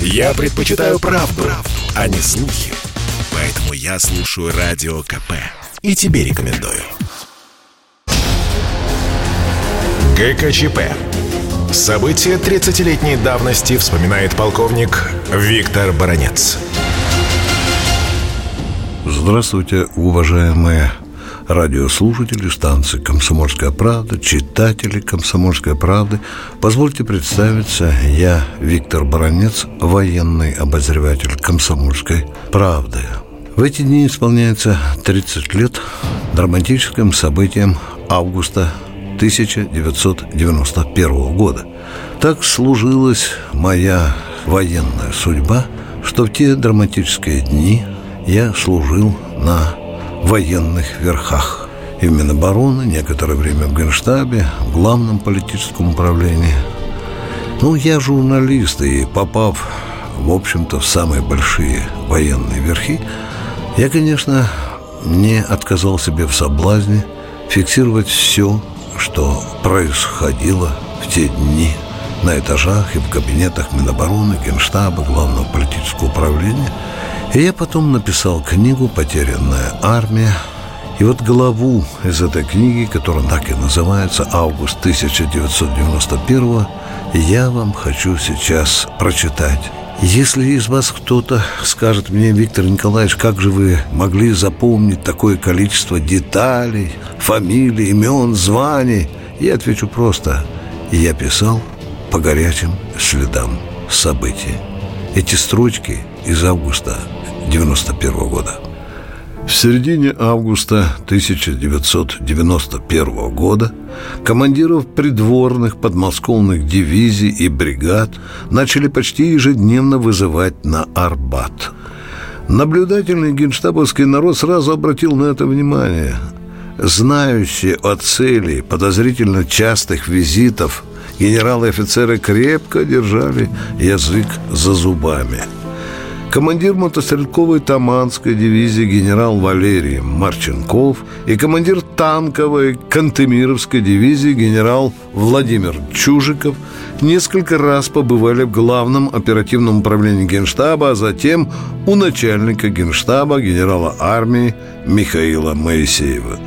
Я предпочитаю правду, правду, а не слухи. Поэтому я слушаю Радио КП. И тебе рекомендую. ГКЧП. События 30-летней давности вспоминает полковник Виктор Баранец. Здравствуйте, уважаемые радиослушатели станции «Комсомольская правда», читатели «Комсомольской правды». Позвольте представиться, я Виктор Баранец, военный обозреватель «Комсомольской правды». В эти дни исполняется 30 лет драматическим событиям августа 1991 года. Так сложилась моя военная судьба, что в те драматические дни я служил на военных верхах. И в Минобороны, некоторое время в Генштабе, в главном политическом управлении. Ну, я журналист, и попав, в общем-то, в самые большие военные верхи, я, конечно, не отказал себе в соблазне фиксировать все, что происходило в те дни на этажах и в кабинетах Минобороны, Генштаба, Главного политического управления – и я потом написал книгу «Потерянная армия». И вот главу из этой книги, которая так и называется «Август 1991 я вам хочу сейчас прочитать. Если из вас кто-то скажет мне, Виктор Николаевич, как же вы могли запомнить такое количество деталей, фамилий, имен, званий, я отвечу просто. Я писал по горячим следам событий. Эти строчки из августа 91 года. В середине августа 1991 года командиров придворных подмосковных дивизий и бригад начали почти ежедневно вызывать на Арбат. Наблюдательный генштабовский народ сразу обратил на это внимание. Знающие о цели подозрительно частых визитов генералы и офицеры крепко держали язык за зубами – командир мотострелковой Таманской дивизии генерал Валерий Марченков и командир танковой Кантемировской дивизии генерал Владимир Чужиков несколько раз побывали в главном оперативном управлении Генштаба, а затем у начальника Генштаба генерала армии Михаила Моисеева.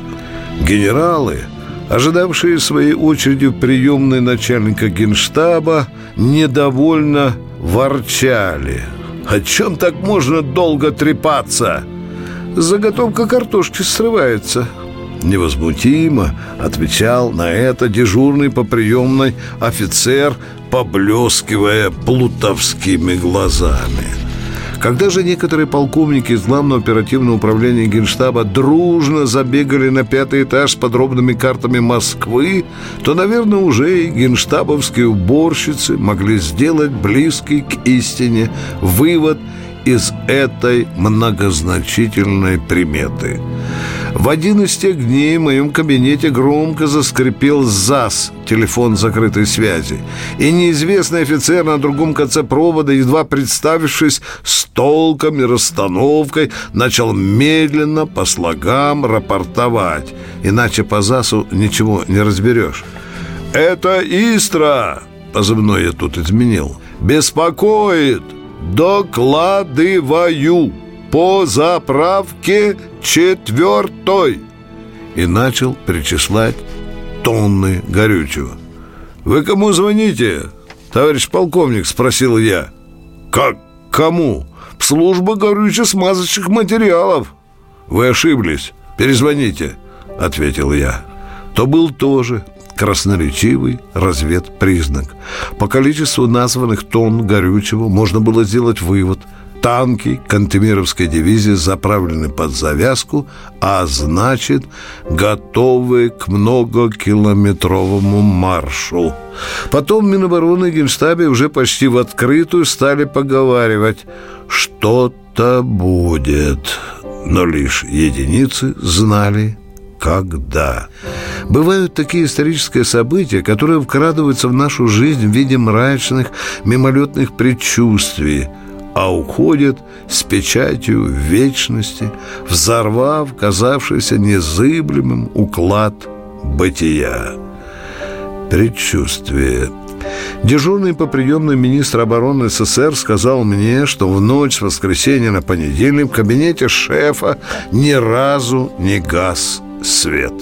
Генералы, ожидавшие своей очереди в приемной начальника Генштаба, недовольно ворчали – о чем так можно долго трепаться? Заготовка картошки срывается. Невозмутимо отвечал на это дежурный по приемной офицер, поблескивая плутовскими глазами. Когда же некоторые полковники из Главного оперативного управления Генштаба дружно забегали на пятый этаж с подробными картами Москвы, то, наверное, уже и генштабовские уборщицы могли сделать близкий к истине вывод из этой многозначительной приметы – в один из тех дней в моем кабинете громко заскрипел ЗАС, телефон закрытой связи. И неизвестный офицер на другом конце провода, едва представившись с толком и расстановкой, начал медленно по слогам рапортовать. Иначе по ЗАСу ничего не разберешь. «Это Истра!» – позывной я тут изменил. «Беспокоит! Докладываю!» По заправке четвертой и начал перечислять тонны горючего. «Вы кому звоните?» «Товарищ полковник», — спросил я. «Как кому?» «Служба горюче-смазочных материалов». «Вы ошиблись. Перезвоните», — ответил я. То был тоже красноречивый разведпризнак. По количеству названных тонн горючего можно было сделать вывод – танки Кантемировской дивизии заправлены под завязку, а значит, готовы к многокилометровому маршу. Потом Минобороны и Генштабе уже почти в открытую стали поговаривать «что-то будет», но лишь единицы знали, когда. Бывают такие исторические события, которые вкрадываются в нашу жизнь в виде мрачных, мимолетных предчувствий – а уходит с печатью вечности, взорвав казавшийся незыблемым уклад бытия. Предчувствие Дежурный по приемной министра обороны СССР сказал мне, что в ночь с воскресенья на понедельник в кабинете шефа ни разу не газ свет.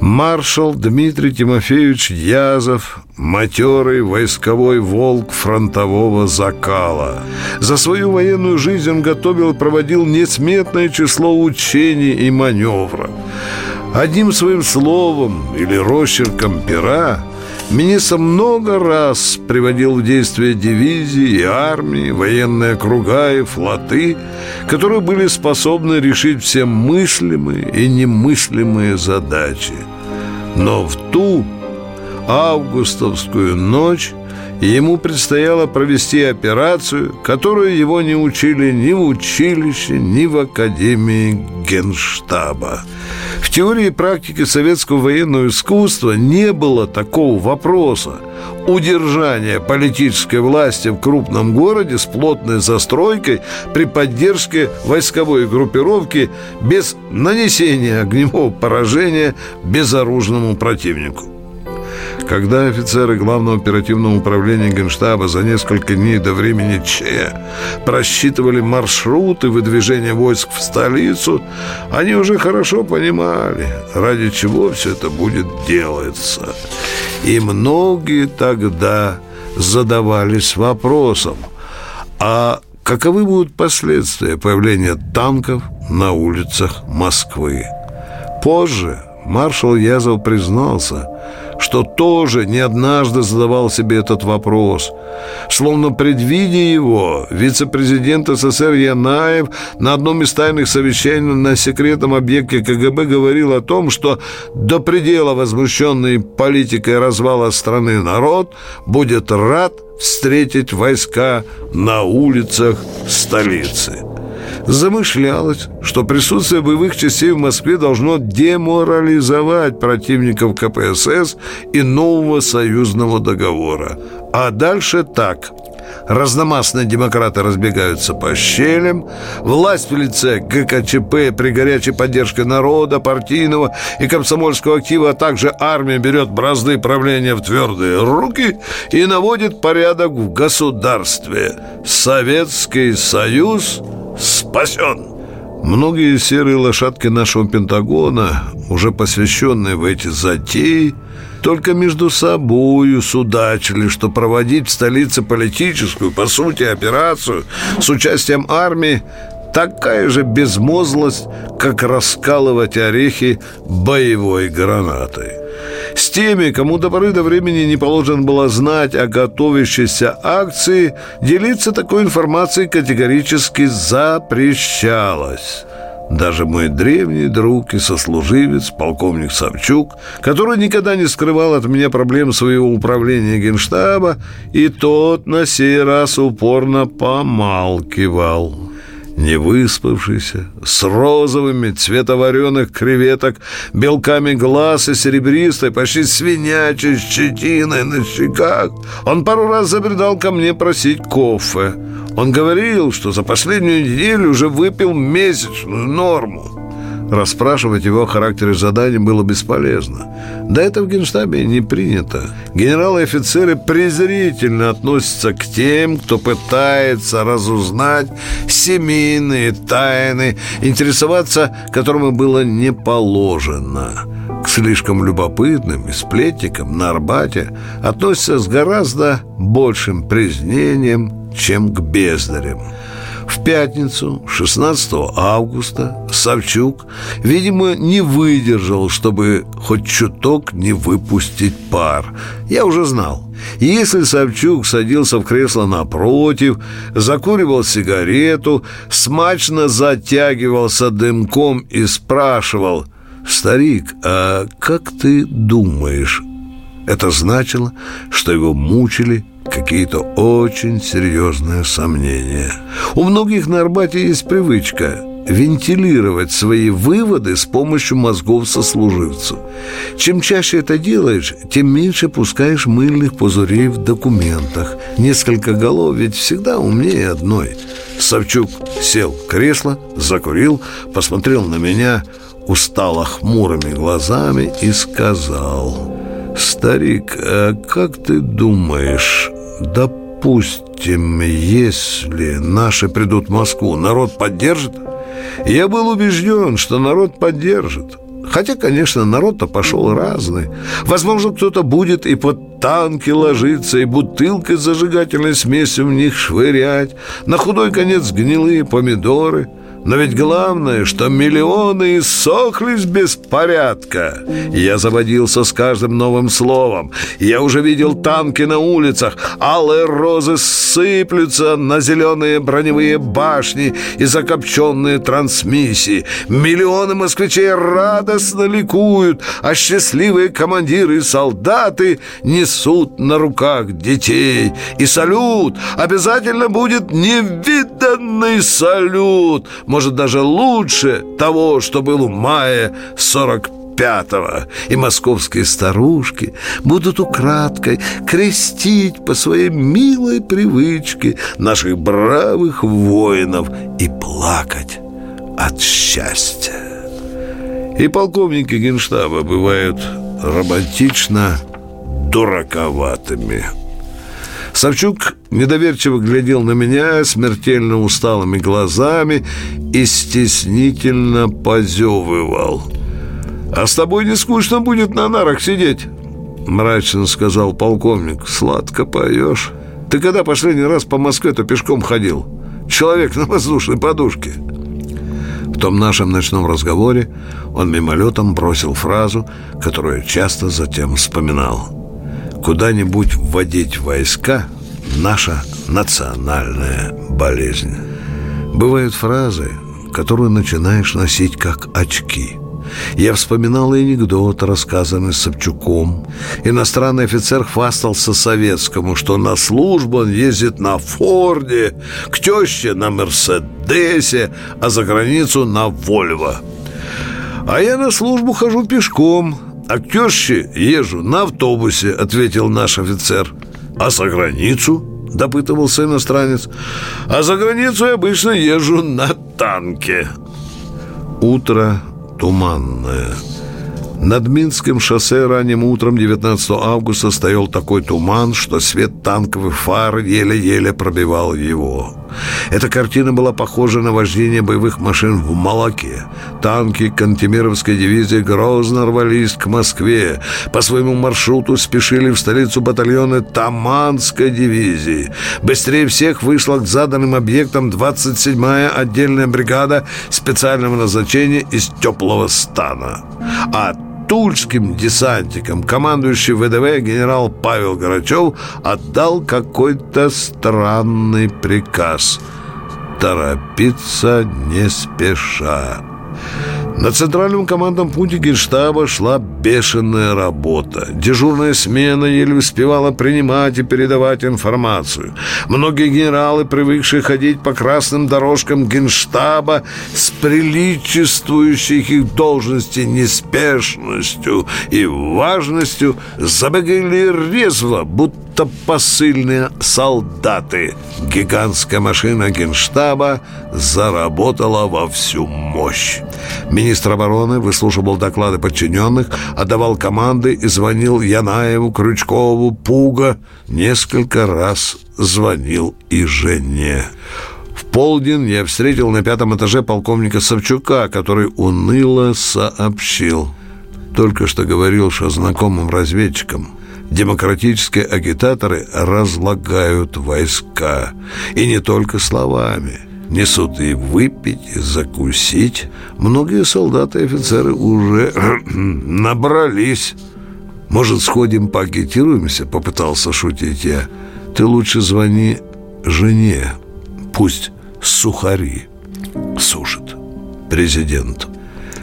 Маршал Дмитрий Тимофеевич Язов, матерый войсковой волк фронтового закала. За свою военную жизнь он готовил и проводил несметное число учений и маневров. Одним своим словом или росчерком пера Министр много раз приводил в действие дивизии и армии, военные округа и флоты, которые были способны решить все мыслимые и немыслимые задачи. Но в ту августовскую ночь ему предстояло провести операцию, которую его не учили ни в училище, ни в Академии Генштаба. В теории и практике советского военного искусства не было такого вопроса. Удержание политической власти в крупном городе с плотной застройкой при поддержке войсковой группировки без нанесения огневого поражения безоружному противнику. Когда офицеры Главного оперативного управления Генштаба за несколько дней до времени Че просчитывали маршруты выдвижения войск в столицу, они уже хорошо понимали, ради чего все это будет делаться. И многие тогда задавались вопросом, а каковы будут последствия появления танков на улицах Москвы? Позже маршал Язов признался – что тоже не однажды задавал себе этот вопрос. Словно предвидя его, вице-президент СССР Янаев на одном из тайных совещаний на секретном объекте КГБ говорил о том, что до предела возмущенный политикой развала страны народ будет рад встретить войска на улицах столицы замышлялось, что присутствие боевых частей в Москве должно деморализовать противников КПСС и нового союзного договора. А дальше так – Разномастные демократы разбегаются по щелям. Власть в лице ГКЧП при горячей поддержке народа, партийного и комсомольского актива, а также армия берет бразды правления в твердые руки и наводит порядок в государстве. Советский Союз спасен. Многие серые лошадки нашего Пентагона, уже посвященные в эти затеи, только между собою судачили, что проводить в столице политическую, по сути, операцию с участием армии такая же безмозглость, как раскалывать орехи боевой гранатой. С теми, кому до поры до времени не положено было знать о готовящейся акции, делиться такой информацией категорически запрещалось. Даже мой древний друг и сослуживец, полковник Савчук, который никогда не скрывал от меня проблем своего управления генштаба, и тот на сей раз упорно помалкивал не выспавшийся, с розовыми цветовареных креветок, белками глаз и серебристой, почти свинячей щетиной на щеках. Он пару раз забредал ко мне просить кофе. Он говорил, что за последнюю неделю уже выпил месячную норму. Расспрашивать его о характере заданий было бесполезно. Да это в Генштабе не принято. Генералы и офицеры презрительно относятся к тем, кто пытается разузнать семейные тайны, интересоваться которыми было не положено. К слишком любопытным и сплетникам на Арбате относятся с гораздо большим презрением, чем к бездарям. В пятницу, 16 августа, Савчук, видимо, не выдержал, чтобы хоть чуток не выпустить пар. Я уже знал. Если Савчук садился в кресло напротив, закуривал сигарету, смачно затягивался дымком и спрашивал «Старик, а как ты думаешь?» Это значило, что его мучили какие-то очень серьезные сомнения. У многих на Арбате есть привычка вентилировать свои выводы с помощью мозгов сослуживцу. Чем чаще это делаешь, тем меньше пускаешь мыльных пузырей в документах. Несколько голов ведь всегда умнее одной. Савчук сел в кресло, закурил, посмотрел на меня устало хмурыми глазами и сказал Старик, а как ты думаешь, допустим, если наши придут в Москву, народ поддержит? Я был убежден, что народ поддержит. Хотя, конечно, народ-то пошел разный. Возможно, кто-то будет и под танки ложиться, и бутылкой с зажигательной смесью в них швырять. На худой конец гнилые помидоры – но ведь главное, что миллионы иссохлись без порядка. Я заводился с каждым новым словом. Я уже видел танки на улицах. Алые розы сыплются на зеленые броневые башни и закопченные трансмиссии. Миллионы москвичей радостно ликуют, а счастливые командиры и солдаты несут на руках детей. И салют обязательно будет невиданный салют – может, даже лучше того, что было в мае 45-го. И московские старушки будут украдкой крестить по своей милой привычке наших бравых воинов и плакать от счастья. И полковники генштаба бывают романтично дураковатыми. Савчук недоверчиво глядел на меня смертельно усталыми глазами и стеснительно позевывал. «А с тобой не скучно будет на нарах сидеть?» Мрачно сказал полковник. «Сладко поешь. Ты когда последний раз по Москве-то пешком ходил? Человек на воздушной подушке». В том нашем ночном разговоре он мимолетом бросил фразу, которую часто затем вспоминал – Куда-нибудь вводить войска – наша национальная болезнь. Бывают фразы, которые начинаешь носить как очки. Я вспоминал анекдот, рассказанный Собчуком. Иностранный офицер хвастался советскому, что на службу он ездит на Форде, к теще на Мерседесе, а за границу на Вольво. А я на службу хожу пешком – «А к теще езжу на автобусе», — ответил наш офицер. «А за границу?» — допытывался иностранец. «А за границу я обычно езжу на танке». Утро туманное. Над Минским шоссе ранним утром 19 августа стоял такой туман, что свет танковых фар еле-еле пробивал его. Эта картина была похожа на вождение боевых машин в молоке. Танки Кантемировской дивизии грозно рвались к Москве. По своему маршруту спешили в столицу батальоны Таманской дивизии. Быстрее всех вышла к заданным объектам 27-я отдельная бригада специального назначения из теплого стана. А тульским десантикам командующий ВДВ генерал Павел Горачев отдал какой-то странный приказ «Торопиться не спеша». На центральном командном пункте генштаба шла бешеная работа. Дежурная смена еле успевала принимать и передавать информацию. Многие генералы, привыкшие ходить по красным дорожкам генштаба с приличествующих их должности неспешностью и важностью, забегали резво, будто посыльные солдаты. Гигантская машина генштаба заработала во всю мощь. Министр обороны выслушивал доклады подчиненных, отдавал команды и звонил Янаеву, Крючкову, Пуга. Несколько раз звонил и Жене. В полдень я встретил на пятом этаже полковника Савчука, который уныло сообщил. Только что говорил, что знакомым разведчикам демократические агитаторы разлагают войска. И не только словами – несут и выпить, и закусить. Многие солдаты и офицеры уже набрались. Может, сходим поагитируемся?» — попытался шутить я. «Ты лучше звони жене, пусть сухари сушит президент».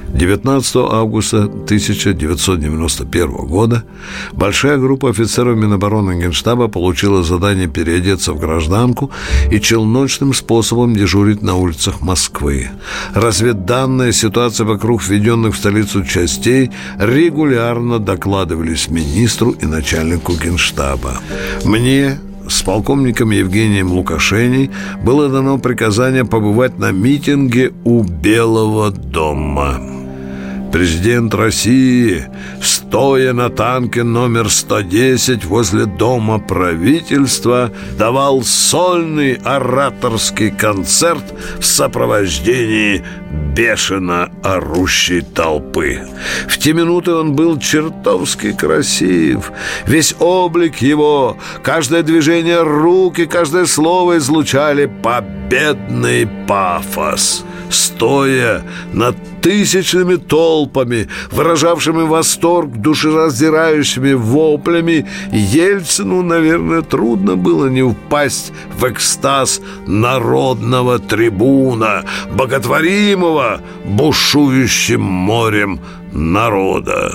19 августа 1991 года большая группа офицеров Минобороны Генштаба получила задание переодеться в гражданку и челночным способом дежурить на улицах Москвы. Разведданные ситуации вокруг введенных в столицу частей регулярно докладывались министру и начальнику Генштаба. Мне, с полковником Евгением Лукашеней было дано приказание побывать на митинге у Белого дома. Президент России, стоя на танке номер 110 возле Дома правительства, давал сольный ораторский концерт в сопровождении бешено орущей толпы. В те минуты он был чертовски красив. Весь облик его, каждое движение рук и каждое слово излучали победный пафос. Стоя над тысячными толпами, выражавшими восторг душераздирающими воплями, Ельцину, наверное, трудно было не упасть в экстаз народного трибуна, боготворимого бушующим морем народа.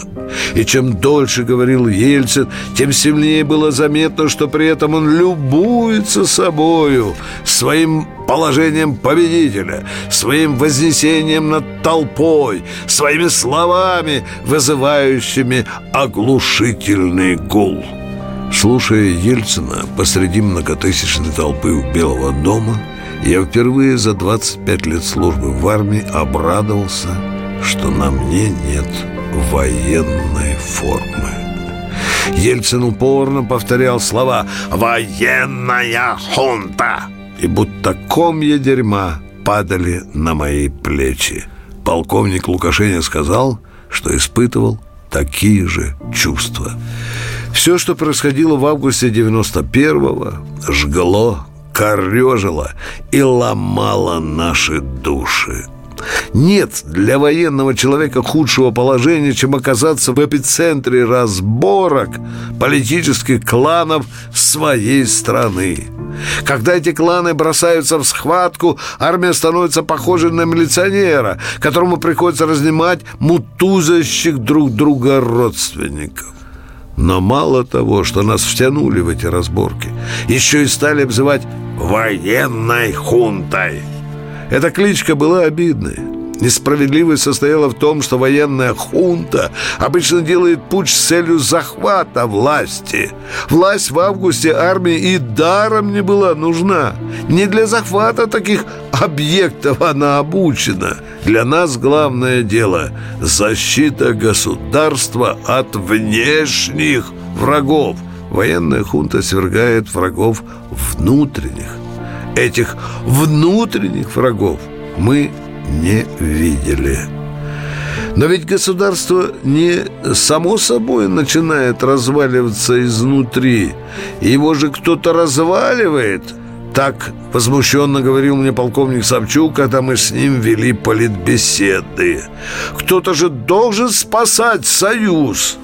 И чем дольше говорил Ельцин, тем сильнее было заметно, что при этом он любуется собою, своим положением победителя, своим вознесением над толпой, своими словами, вызывающими оглушительный гул. Слушая Ельцина посреди многотысячной толпы у Белого дома, я впервые за 25 лет службы в армии обрадовался – что на мне нет военной формы. Ельцин упорно повторял слова «Военная хунта!» И будто комья дерьма падали на мои плечи. Полковник Лукашеня сказал, что испытывал такие же чувства. Все, что происходило в августе 91-го, жгло, корежило и ломало наши души. Нет для военного человека худшего положения, чем оказаться в эпицентре разборок политических кланов своей страны. Когда эти кланы бросаются в схватку, армия становится похожей на милиционера, которому приходится разнимать мутузящих друг друга родственников. Но мало того, что нас втянули в эти разборки, еще и стали обзывать «военной хунтой». Эта кличка была обидной. Несправедливость состояла в том, что военная хунта обычно делает путь с целью захвата власти. Власть в августе армии и даром не была нужна. Не для захвата таких объектов она обучена. Для нас главное дело – защита государства от внешних врагов. Военная хунта свергает врагов внутренних. Этих внутренних врагов мы не видели. Но ведь государство не само собой начинает разваливаться изнутри. Его же кто-то разваливает. Так возмущенно говорил мне полковник Савчук, когда мы с ним вели политбеседы. Кто-то же должен спасать Союз.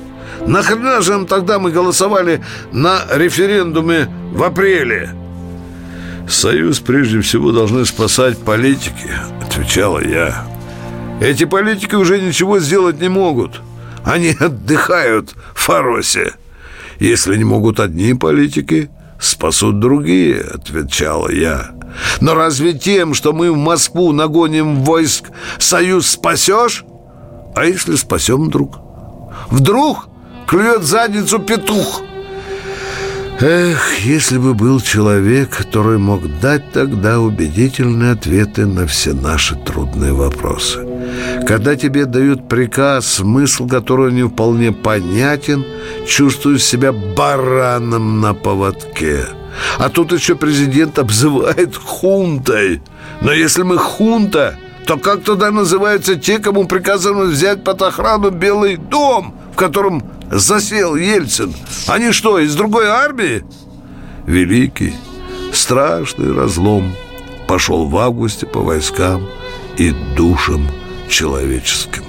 Нахрена же тогда мы голосовали на референдуме в апреле? Союз прежде всего должны спасать политики, отвечала я. Эти политики уже ничего сделать не могут. Они отдыхают в Фаросе. Если не могут одни политики, спасут другие, отвечала я. Но разве тем, что мы в Москву нагоним войск, Союз спасешь? А если спасем вдруг? Вдруг клюет задницу петух – Эх, если бы был человек, который мог дать тогда убедительные ответы на все наши трудные вопросы. Когда тебе дают приказ, смысл которого не вполне понятен, чувствуешь себя бараном на поводке. А тут еще президент обзывает хунтой. Но если мы хунта, то как тогда называются те, кому приказано взять под охрану Белый дом, котором засел Ельцин? Они что, из другой армии? Великий, страшный разлом пошел в августе по войскам и душам человеческим.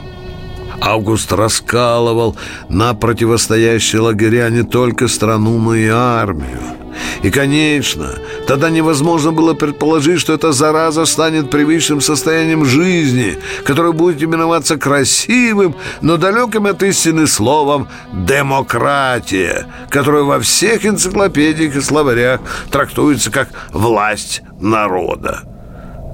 Август раскалывал на противостоящие лагеря не только страну, но и армию. И, конечно, тогда невозможно было предположить, что эта зараза станет привычным состоянием жизни, которое будет именоваться красивым, но далеким от истины словом «демократия», которое во всех энциклопедиях и словарях трактуется как «власть народа».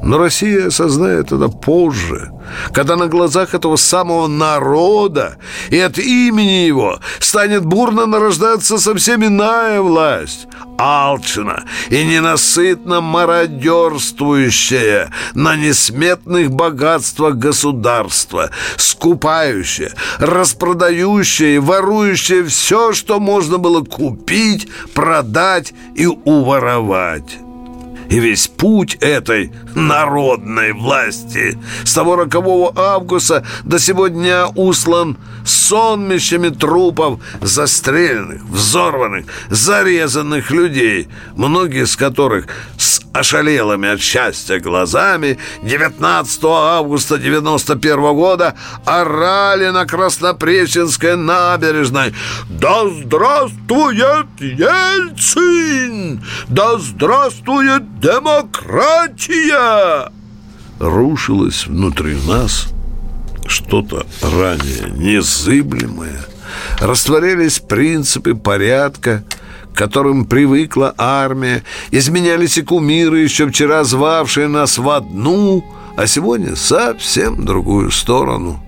Но Россия осознает это позже, когда на глазах этого самого народа и от имени его станет бурно нарождаться совсем иная власть, алчно и ненасытно мародерствующая на несметных богатствах государства, скупающая, распродающая и ворующая все, что можно было купить, продать и уворовать. И весь путь этой народной власти. С того рокового августа до сегодня услан сонмищами трупов застреленных, взорванных, зарезанных людей, многие из которых с ошалелыми от счастья глазами 19 августа 91 года орали на Краснопреченской набережной «Да здравствует Ельцин! Да здравствует демократия!» Рушилось внутри нас что-то ранее незыблемое. Растворялись принципы порядка, к которым привыкла армия, изменялись и кумиры, еще вчера звавшие нас в одну, а сегодня совсем другую сторону.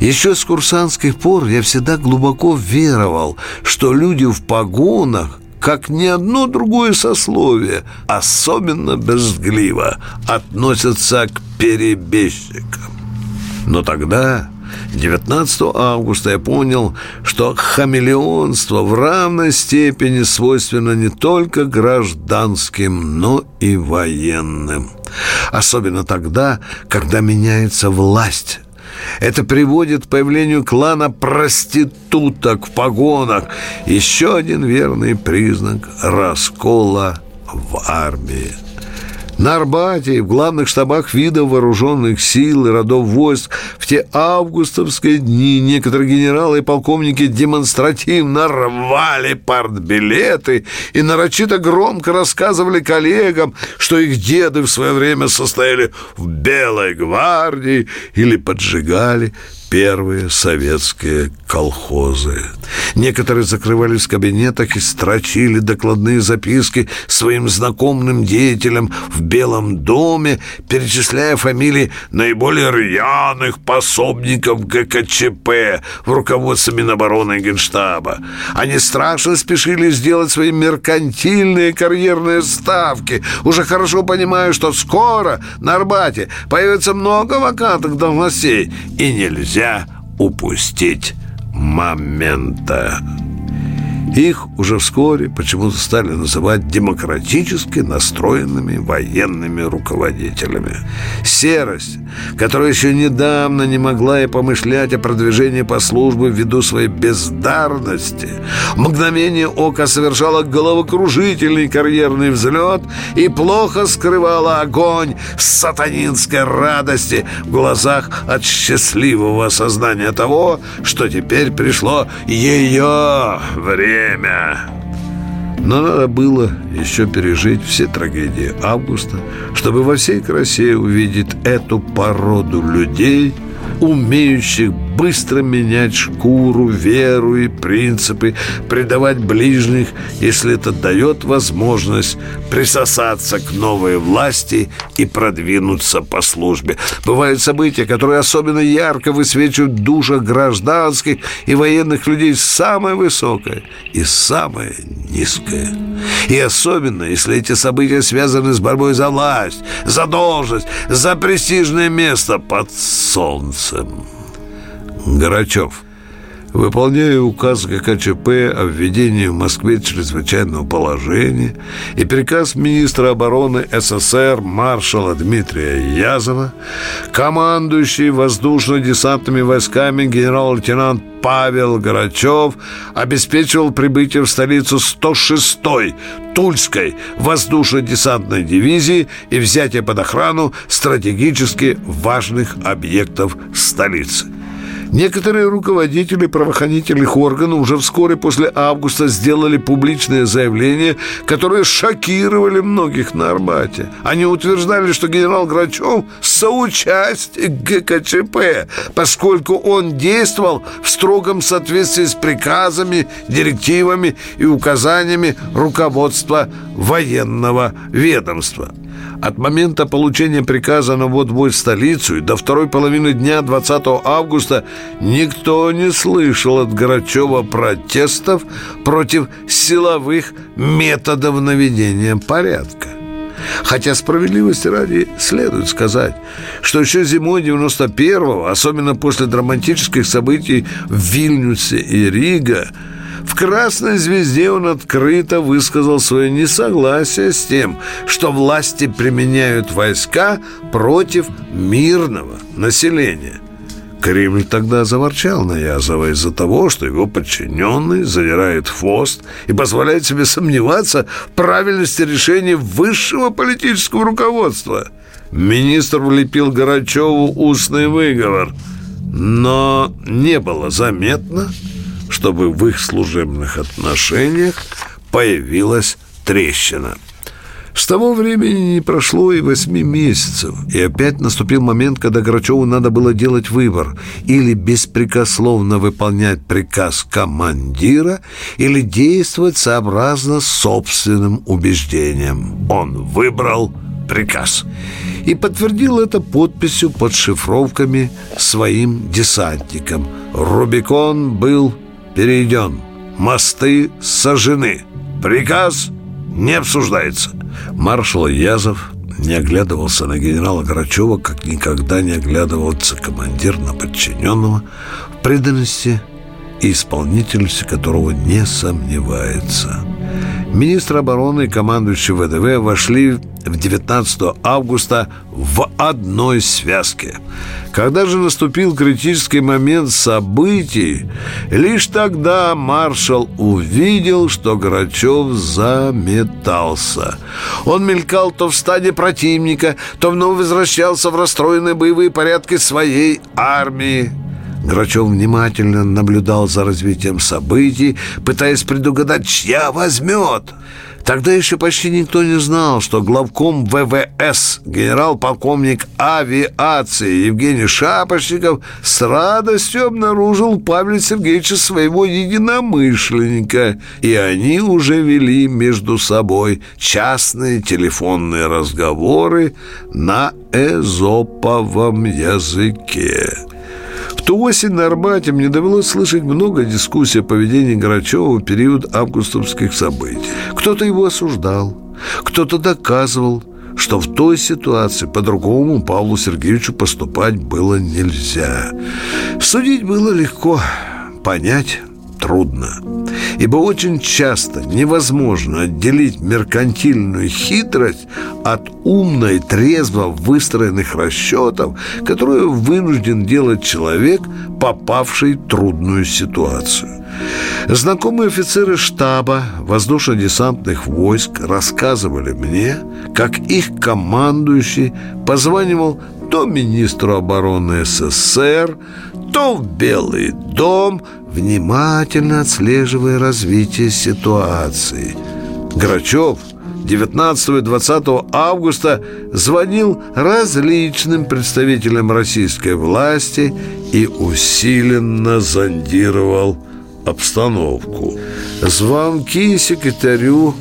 Еще с курсантских пор я всегда глубоко веровал, что люди в погонах как ни одно другое сословие, особенно безгливо относятся к перебежчикам. Но тогда 19 августа я понял, что хамелеонство в равной степени свойственно не только гражданским, но и военным. Особенно тогда, когда меняется власть. Это приводит к появлению клана проституток в погонах. Еще один верный признак раскола в армии. На Арбате и в главных штабах видов вооруженных сил и родов войск в те августовские дни некоторые генералы и полковники демонстративно рвали партбилеты и нарочито громко рассказывали коллегам, что их деды в свое время состояли в Белой гвардии или поджигали первые советские колхозы. Некоторые закрывались в кабинетах и строчили докладные записки своим знакомым деятелям в Белом доме, перечисляя фамилии наиболее рьяных пособников ГКЧП в руководстве Минобороны и Генштаба. Они страшно спешили сделать свои меркантильные карьерные ставки, уже хорошо понимая, что скоро на Арбате появится много вакантных должностей, и нельзя нельзя упустить момента. Их уже вскоре почему-то стали называть демократически настроенными военными руководителями. Серость, которая еще недавно не могла и помышлять о продвижении по службе ввиду своей бездарности, в мгновение ока совершала головокружительный карьерный взлет и плохо скрывала огонь сатанинской радости в глазах от счастливого осознания того, что теперь пришло ее время время. Но надо было еще пережить все трагедии августа, чтобы во всей красе увидеть эту породу людей – умеющих быстро менять шкуру, веру и принципы, предавать ближних, если это дает возможность присосаться к новой власти и продвинуться по службе. Бывают события, которые особенно ярко высвечивают в гражданских и военных людей самое высокое и самое низкое. И особенно, если эти события связаны с борьбой за власть, за должность, за престижное место под солнцем. Грачев. Выполняя указ ГКЧП о введении в Москве чрезвычайного положения и приказ министра обороны СССР маршала Дмитрия Язова, командующий воздушно-десантными войсками генерал-лейтенант Павел Грачев обеспечивал прибытие в столицу 106-й Тульской воздушно-десантной дивизии и взятие под охрану стратегически важных объектов столицы. Некоторые руководители правоохранительных органов уже вскоре после августа сделали публичное заявление, которое шокировали многих на Арбате. Они утверждали, что генерал Грачев соучастник ГКЧП, поскольку он действовал в строгом соответствии с приказами, директивами и указаниями руководства военного ведомства. От момента получения приказа на ввод в столицу и до второй половины дня 20 августа никто не слышал от Грачева протестов против силовых методов наведения порядка. Хотя справедливости ради следует сказать, что еще зимой 91-го, особенно после драматических событий в Вильнюсе и Рига, в «Красной звезде» он открыто высказал свое несогласие с тем, что власти применяют войска против мирного населения. Кремль тогда заворчал на Язова из-за того, что его подчиненный задирает хвост и позволяет себе сомневаться в правильности решений высшего политического руководства. Министр влепил Горачеву устный выговор, но не было заметно, чтобы в их служебных отношениях появилась трещина. С того времени не прошло и восьми месяцев, и опять наступил момент, когда Грачеву надо было делать выбор или беспрекословно выполнять приказ командира, или действовать сообразно собственным убеждением. Он выбрал приказ и подтвердил это подписью под шифровками своим десантникам. Рубикон был перейден, мосты сожжены. Приказ не обсуждается. Маршал Язов не оглядывался на генерала Грачева, как никогда не оглядывался командир на подчиненного в преданности и исполнительности которого не сомневается. Министр обороны и командующий ВДВ вошли в 19 августа в одной связке. Когда же наступил критический момент событий, лишь тогда маршал увидел, что Грачев заметался. Он мелькал то в стаде противника, то вновь возвращался в расстроенные боевые порядки своей армии. Грачев внимательно наблюдал за развитием событий, пытаясь предугадать, чья возьмет. Тогда еще почти никто не знал, что главком ВВС, генерал-полковник авиации Евгений Шапошников с радостью обнаружил Павла Сергеевича своего единомышленника, и они уже вели между собой частные телефонные разговоры на эзоповом языке ту осень на Арбате мне довелось слышать много дискуссий о поведении Грачева в период августовских событий. Кто-то его осуждал, кто-то доказывал, что в той ситуации по-другому Павлу Сергеевичу поступать было нельзя. Судить было легко, понять трудно. Ибо очень часто невозможно отделить меркантильную хитрость от умной, трезво выстроенных расчетов, которые вынужден делать человек, попавший в трудную ситуацию. Знакомые офицеры штаба воздушно-десантных войск рассказывали мне, как их командующий позванивал то министру обороны СССР, то в Белый дом, внимательно отслеживая развитие ситуации. Грачев 19 и 20 августа звонил различным представителям российской власти и усиленно зондировал обстановку. Звонки секретарю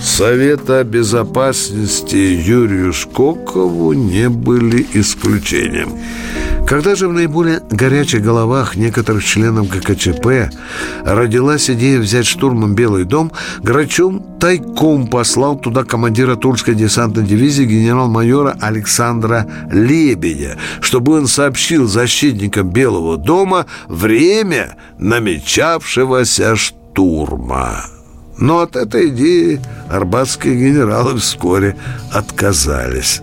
Совета безопасности Юрию Шкокову не были исключением. Когда же в наиболее горячих головах некоторых членов ГКЧП родилась идея взять штурмом Белый дом, Грачун тайком послал туда командира Тульской десантной дивизии генерал-майора Александра Лебедя, чтобы он сообщил защитникам Белого дома время намечавшегося штурма. Но от этой идеи арбатские генералы вскоре отказались.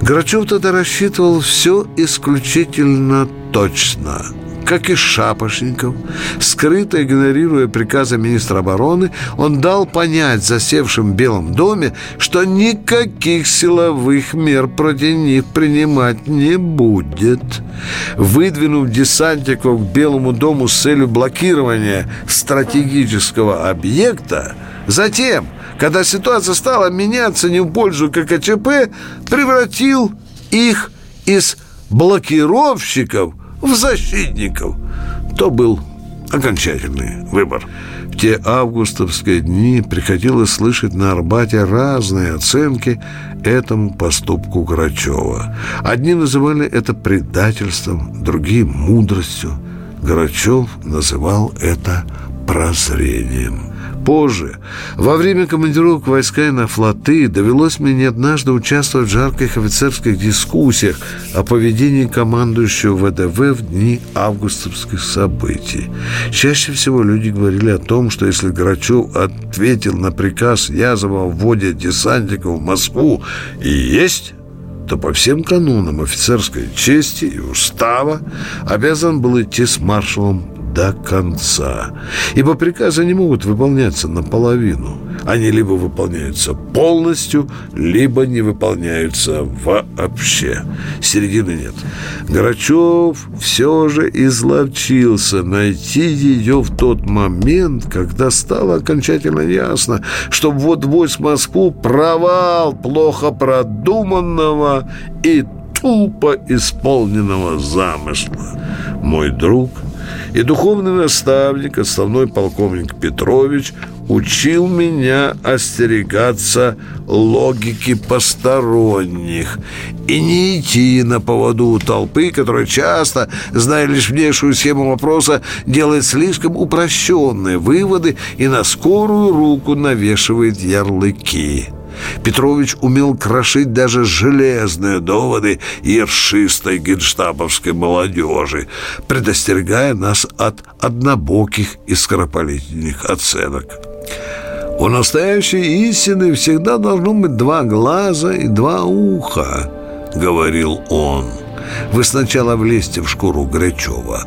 Грачев тогда рассчитывал все исключительно точно – как и Шапошников, скрыто игнорируя приказы министра обороны, он дал понять засевшим в Белом доме, что никаких силовых мер против них принимать не будет. Выдвинув десантников к Белому дому с целью блокирования стратегического объекта, затем, когда ситуация стала меняться не в пользу ККЧП, превратил их из блокировщиков – в защитников. То был окончательный выбор. В те августовские дни приходилось слышать на Арбате разные оценки этому поступку Грачева. Одни называли это предательством, другие – мудростью. Грачев называл это прозрением. Позже, во время командировок войска на флоты, довелось мне не однажды участвовать в жарких офицерских дискуссиях о поведении командующего ВДВ в дни августовских событий. Чаще всего люди говорили о том, что если Грачев ответил на приказ Язова о вводе десантников в Москву и есть то по всем канунам офицерской чести и устава обязан был идти с маршалом до конца. Ибо приказы не могут выполняться наполовину. Они либо выполняются полностью, либо не выполняются вообще. Середины нет. Грачев все же изловчился найти ее в тот момент, когда стало окончательно ясно, что вот войск Москву провал плохо продуманного и тупо исполненного замысла. Мой друг – и духовный наставник, основной полковник Петрович, учил меня остерегаться логики посторонних и не идти на поводу у толпы, которая часто, зная лишь внешнюю схему вопроса, делает слишком упрощенные выводы и на скорую руку навешивает ярлыки. Петрович умел крошить даже железные доводы ершистой генштабовской молодежи, предостерегая нас от однобоких и скоропалительных оценок. У настоящей истины всегда должно быть два глаза и два уха, говорил он. Вы сначала влезьте в шкуру Грачева.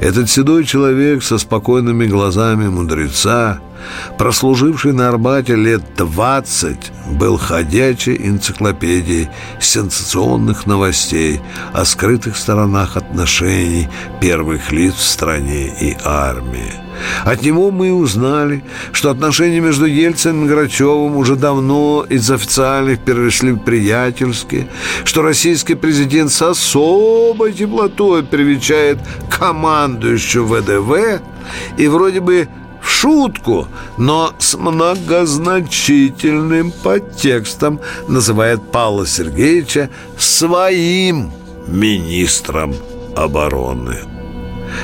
Этот седой человек со спокойными глазами мудреца – прослуживший на Арбате лет двадцать, был ходячей энциклопедией сенсационных новостей о скрытых сторонах отношений первых лиц в стране и армии. От него мы узнали, что отношения между Ельциным и Грачевым уже давно из официальных перешли в приятельские, что российский президент с особой теплотой привечает командующую ВДВ и вроде бы в шутку, но с многозначительным подтекстом называет Павла Сергеевича своим министром обороны.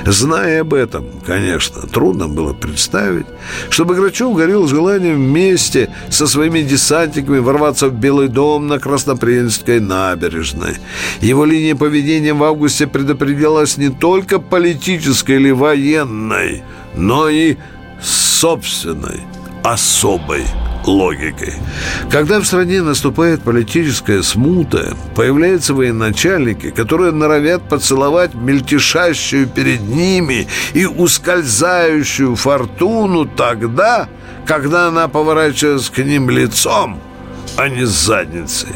Зная об этом, конечно, трудно было представить, чтобы Грачев горел желанием вместе со своими десантниками ворваться в Белый дом на Краснопринской набережной. Его линия поведения в августе предопределялась не только политической или военной, но и собственной, особой логикой. Когда в стране наступает политическая смута, появляются военачальники, которые норовят поцеловать мельтешащую перед ними и ускользающую фортуну тогда, когда она поворачивается к ним лицом, а не с задницей.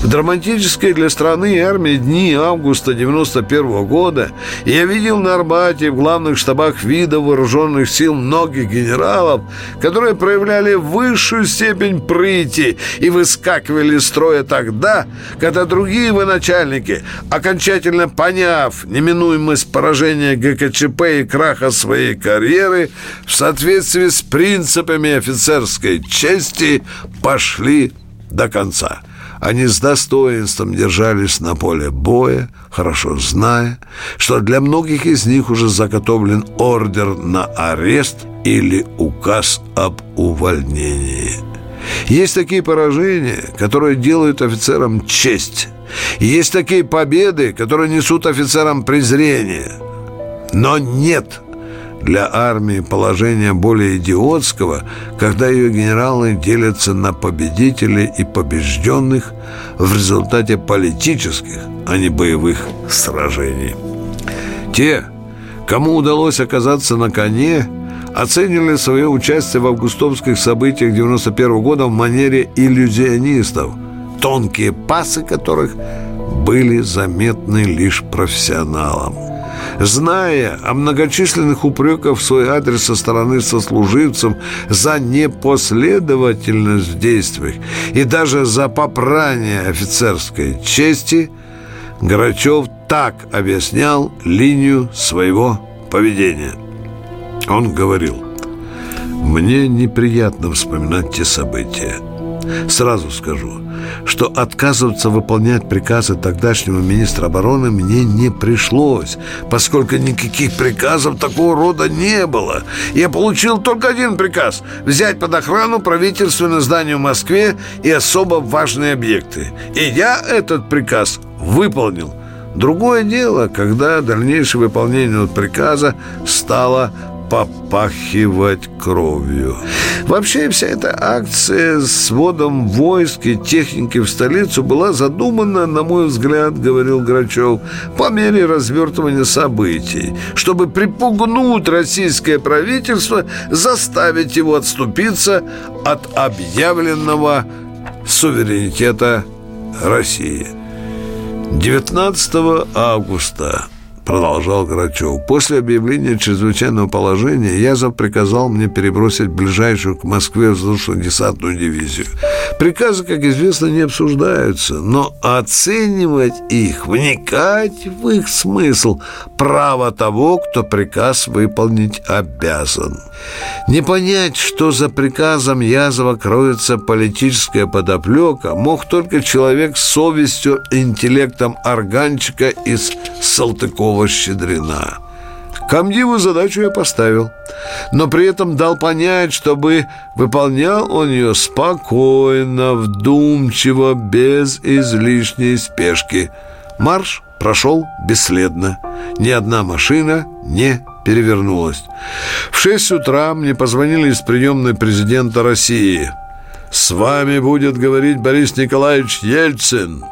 В драматической для страны и армии дни августа 91 -го года я видел на Арбате в главных штабах видов вооруженных сил многих генералов, которые проявляли высшую степень прыти и выскакивали из строя тогда, когда другие военачальники, окончательно поняв неминуемость поражения ГКЧП и краха своей карьеры, в соответствии с принципами офицерской чести пошли до конца – они с достоинством держались на поле боя, хорошо зная, что для многих из них уже заготовлен ордер на арест или указ об увольнении. Есть такие поражения, которые делают офицерам честь. Есть такие победы, которые несут офицерам презрение. Но нет для армии положение более идиотского, когда ее генералы делятся на победителей и побежденных в результате политических, а не боевых сражений. Те, кому удалось оказаться на коне, оценили свое участие в августовских событиях 91 года в манере иллюзионистов, тонкие пасы которых были заметны лишь профессионалам. Зная о многочисленных упреках в свой адрес со стороны сослуживцев за непоследовательность в действиях и даже за попрание офицерской чести, Грачев так объяснял линию своего поведения. Он говорил, Мне неприятно вспоминать те события. Сразу скажу, что отказываться выполнять приказы тогдашнего министра обороны мне не пришлось, поскольку никаких приказов такого рода не было. Я получил только один приказ – взять под охрану правительственное здание в Москве и особо важные объекты. И я этот приказ выполнил. Другое дело, когда дальнейшее выполнение приказа стало попахивать кровью. Вообще вся эта акция с вводом войск и техники в столицу была задумана, на мой взгляд, говорил Грачев, по мере развертывания событий, чтобы припугнуть российское правительство, заставить его отступиться от объявленного суверенитета России. 19 августа продолжал Грачев. После объявления чрезвычайного положения Язов приказал мне перебросить ближайшую к Москве воздушно-десантную дивизию. Приказы, как известно, не обсуждаются, но оценивать их, вникать в их смысл – право того, кто приказ выполнить обязан. Не понять, что за приказом Язова кроется политическая подоплека, мог только человек с совестью интеллектом органчика из Салтыкова-Щедрина. Камдиву задачу я поставил, но при этом дал понять, чтобы выполнял он ее спокойно, вдумчиво, без излишней спешки. Марш прошел бесследно. Ни одна машина не перевернулась. В шесть утра мне позвонили из приемной президента России. «С вами будет говорить Борис Николаевич Ельцин».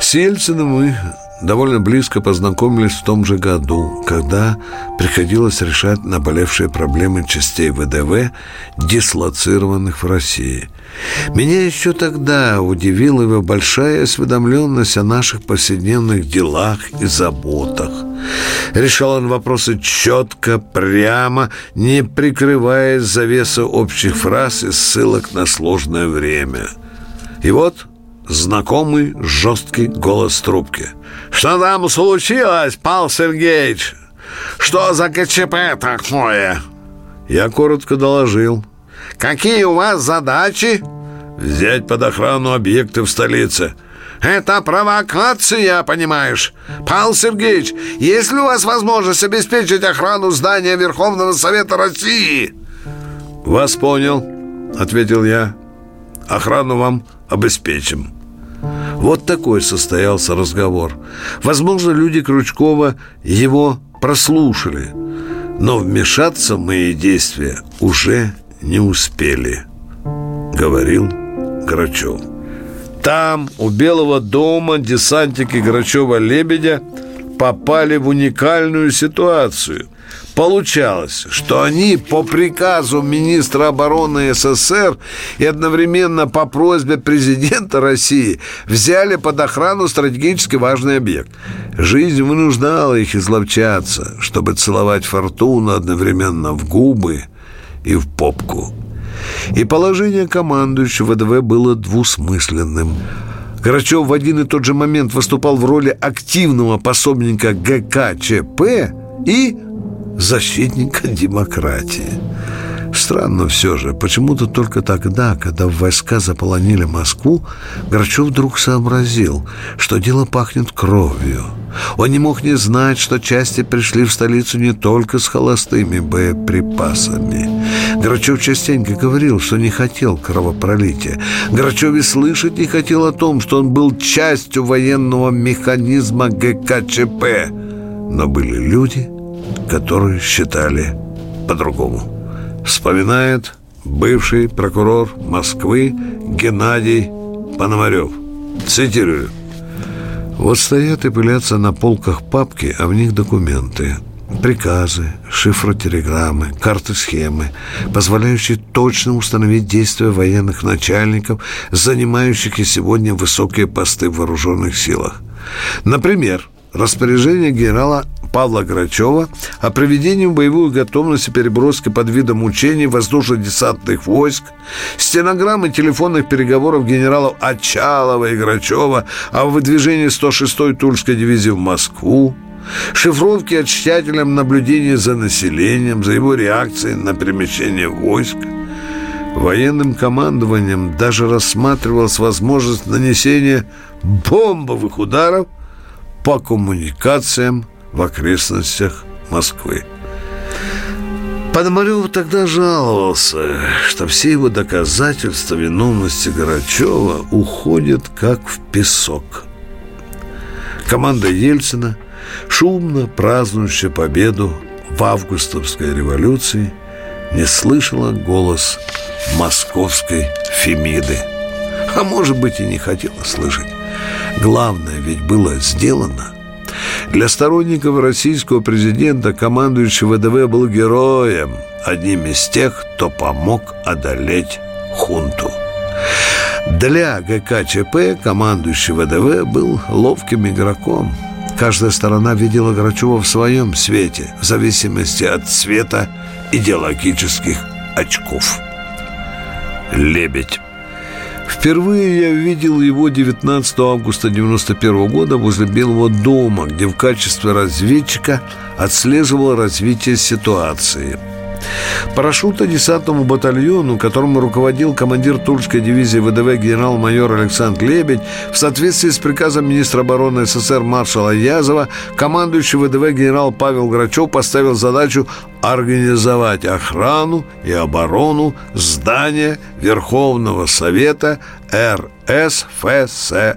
С Ельциным мы довольно близко познакомились в том же году, когда приходилось решать наболевшие проблемы частей ВДВ, дислоцированных в России. Меня еще тогда удивила его большая осведомленность о наших повседневных делах и заботах. Решал он вопросы четко, прямо, не прикрываясь завеса общих фраз и ссылок на сложное время. И вот знакомый жесткий голос трубки. «Что там случилось, Павел Сергеевич? Что за КЧП такое?» Я коротко доложил. «Какие у вас задачи?» «Взять под охрану объекты в столице». «Это провокация, понимаешь? Павел Сергеевич, есть ли у вас возможность обеспечить охрану здания Верховного Совета России?» «Вас понял», — ответил я. «Охрану вам обеспечим». Вот такой состоялся разговор. Возможно, люди Крючкова его прослушали, но вмешаться в мои действия уже не успели, говорил Грачев. Там, у Белого дома, десантники Грачева-Лебедя попали в уникальную ситуацию. Получалось, что они по приказу министра обороны СССР и одновременно по просьбе президента России взяли под охрану стратегически важный объект. Жизнь вынуждала их изловчаться, чтобы целовать фортуну одновременно в губы и в попку. И положение командующего ВДВ было двусмысленным – Грачев в один и тот же момент выступал в роли активного пособника ГКЧП и защитника демократии. Странно все же, почему-то только тогда, когда войска заполонили Москву, Грачев вдруг сообразил, что дело пахнет кровью. Он не мог не знать, что части пришли в столицу не только с холостыми боеприпасами. Грачев частенько говорил, что не хотел кровопролития. Грачев и слышать не хотел о том, что он был частью военного механизма ГКЧП. Но были люди, которые считали по-другому. Вспоминает бывший прокурор Москвы Геннадий Пономарев. Цитирую. Вот стоят и пылятся на полках папки, а в них документы, приказы, шифротелеграммы, карты-схемы, позволяющие точно установить действия военных начальников, занимающих и сегодня высокие посты в вооруженных силах. Например, распоряжение генерала Павла Грачева о проведении боевой готовности переброски под видом учений воздушно-десантных войск, стенограммы телефонных переговоров генералов Очалова и Грачева о выдвижении 106-й Тульской дивизии в Москву, шифровки о тщательном наблюдении за населением, за его реакцией на перемещение войск. Военным командованием даже рассматривалась возможность нанесения бомбовых ударов по коммуникациям в окрестностях Москвы. Пономарев тогда жаловался, что все его доказательства виновности Горачева уходят как в песок. Команда Ельцина, шумно празднующая победу в августовской революции, не слышала голос московской Фемиды. А может быть и не хотела слышать. Главное ведь было сделано. Для сторонников российского президента командующий ВДВ был героем, одним из тех, кто помог одолеть хунту. Для ГКЧП командующий ВДВ был ловким игроком. Каждая сторона видела Грачева в своем свете, в зависимости от цвета идеологических очков. Лебедь Впервые я видел его 19 августа 91 года возле Белого дома, где в качестве разведчика отслеживал развитие ситуации – Парашютно-десантному батальону, которому руководил командир Тульской дивизии ВДВ генерал-майор Александр Лебедь, в соответствии с приказом министра обороны СССР маршала Язова, командующий ВДВ генерал Павел Грачев поставил задачу организовать охрану и оборону здания Верховного Совета РСФСР.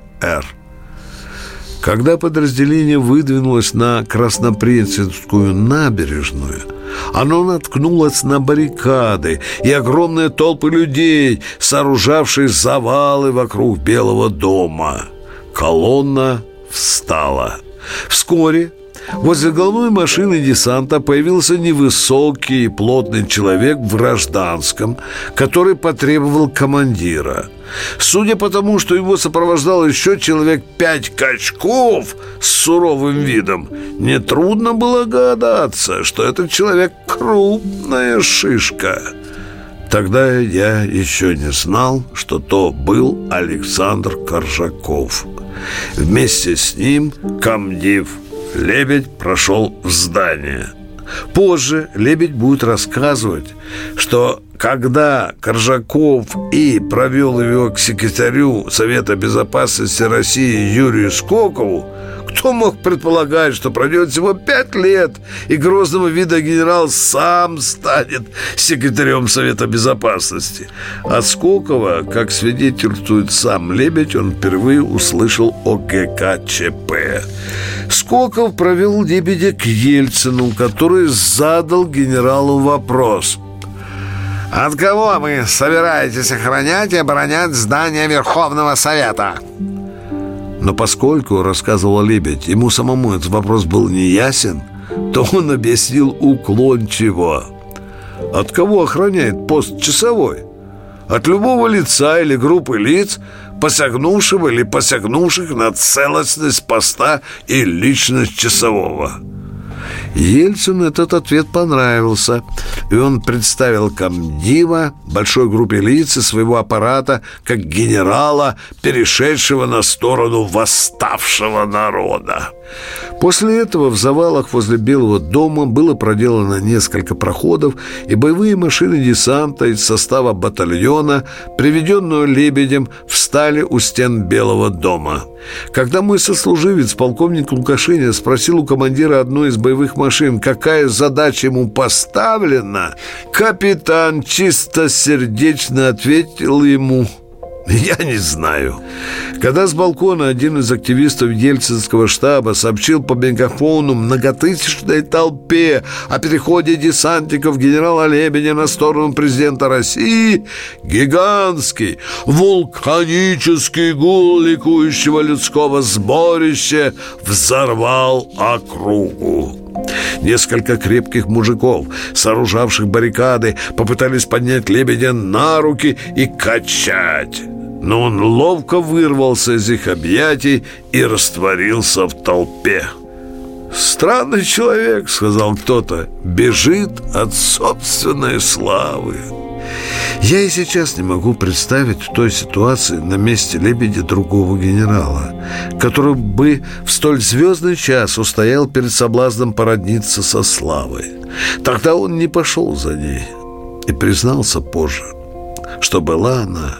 Когда подразделение выдвинулось на Краснопринцевскую набережную, оно наткнулось на баррикады и огромные толпы людей, сооружавшие завалы вокруг Белого дома. Колонна встала. Вскоре Возле головной машины десанта появился невысокий и плотный человек в гражданском, который потребовал командира. Судя по тому, что его сопровождал еще человек пять качков с суровым видом, нетрудно было гадаться, что этот человек крупная шишка. Тогда я еще не знал, что то был Александр Коржаков. Вместе с ним комдив Лебедь прошел в здание. Позже Лебедь будет рассказывать, что когда Коржаков и провел его к секретарю Совета Безопасности России Юрию Скокову, кто мог предполагать, что пройдет всего пять лет, и грозного вида генерал сам станет секретарем Совета Безопасности? От Скокова, как свидетельствует сам Лебедь, он впервые услышал о ГКЧП. Скоков провел Лебедя к Ельцину, который задал генералу вопрос – от кого вы собираетесь охранять и оборонять здание Верховного Совета? Но поскольку, рассказывал Лебедь, ему самому этот вопрос был неясен, то он объяснил уклончиво. От кого охраняет пост часовой? От любого лица или группы лиц, посягнувшего или посягнувших на целостность поста и личность часового. Ельцину этот ответ понравился, и он представил комдива большой группе лиц и своего аппарата как генерала, перешедшего на сторону восставшего народа. После этого в завалах возле Белого дома было проделано несколько проходов, и боевые машины десанта из состава батальона, приведенного Лебедем, встали у стен Белого дома. Когда мой сослуживец, полковник Лукашеня, спросил у командира одной из боевых машин, какая задача ему поставлена, капитан чистосердечно ответил ему – Я не знаю. Когда с балкона один из активистов Ельцинского штаба сообщил по мегафону многотысячной толпе о переходе десантников генерала Лебедя на сторону президента России, гигантский, вулканический гул ликующего людского сборища взорвал округу. Несколько крепких мужиков, сооружавших баррикады, попытались поднять лебедя на руки и качать но он ловко вырвался из их объятий и растворился в толпе. «Странный человек», — сказал кто-то, — «бежит от собственной славы». Я и сейчас не могу представить в той ситуации на месте Лебедя другого генерала, который бы в столь звездный час устоял перед соблазном породниться со Славой. Тогда он не пошел за ней и признался позже, что была она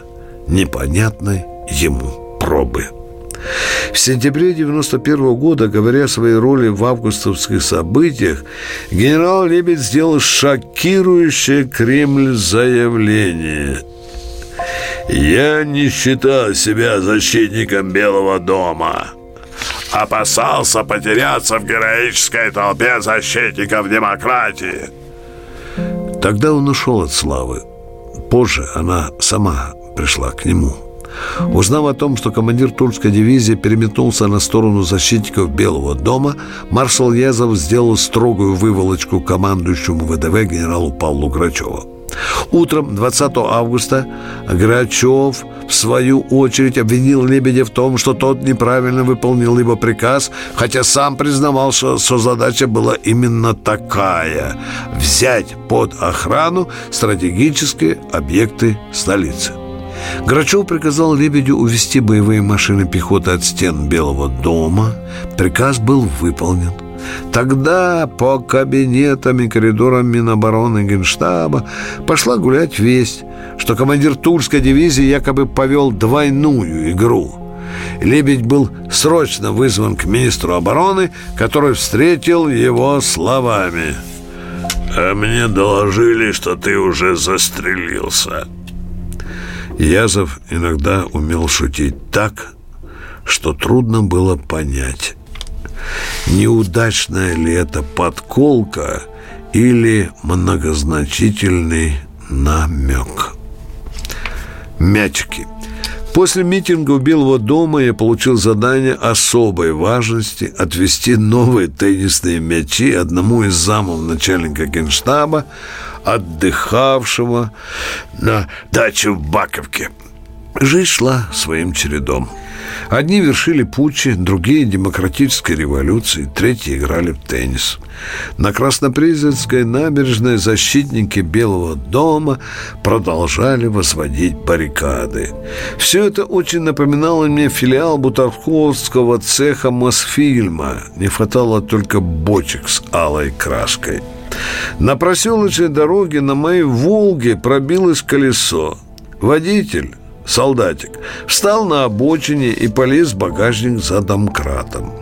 непонятной ему пробы. В сентябре 91 года, говоря о своей роли в августовских событиях, генерал Лебедь сделал шокирующее Кремль заявление. «Я не считал себя защитником Белого дома», опасался потеряться в героической толпе защитников демократии. Тогда он ушел от славы. Позже она сама пришла к нему. Узнав о том, что командир Тульской дивизии переметнулся на сторону защитников Белого дома, маршал Язов сделал строгую выволочку командующему ВДВ генералу Павлу Грачеву. Утром 20 августа Грачев в свою очередь обвинил Лебедя в том, что тот неправильно выполнил его приказ, хотя сам признавал, что, что задача была именно такая – взять под охрану стратегические объекты столицы. Грачев приказал Лебедю увести боевые машины пехоты от стен Белого дома. Приказ был выполнен. Тогда по кабинетам и коридорам Минобороны Генштаба пошла гулять весть, что командир Тульской дивизии якобы повел двойную игру. Лебедь был срочно вызван к министру обороны, который встретил его словами. «А мне доложили, что ты уже застрелился». Язов иногда умел шутить так, что трудно было понять, неудачная ли это подколка или многозначительный намек. Мячики. После митинга у Белого дома я получил задание особой важности отвести новые теннисные мячи одному из замов начальника генштаба, отдыхавшего на даче в Баковке. Жизнь шла своим чередом. Одни вершили путчи, другие – демократической революции, третьи играли в теннис. На Краснопрезенской набережной защитники Белого дома продолжали возводить баррикады. Все это очень напоминало мне филиал бутафорского цеха Мосфильма. Не хватало только бочек с алой краской. На проселочной дороге на моей «Волге» пробилось колесо. Водитель, солдатик, встал на обочине и полез в багажник за домкратом.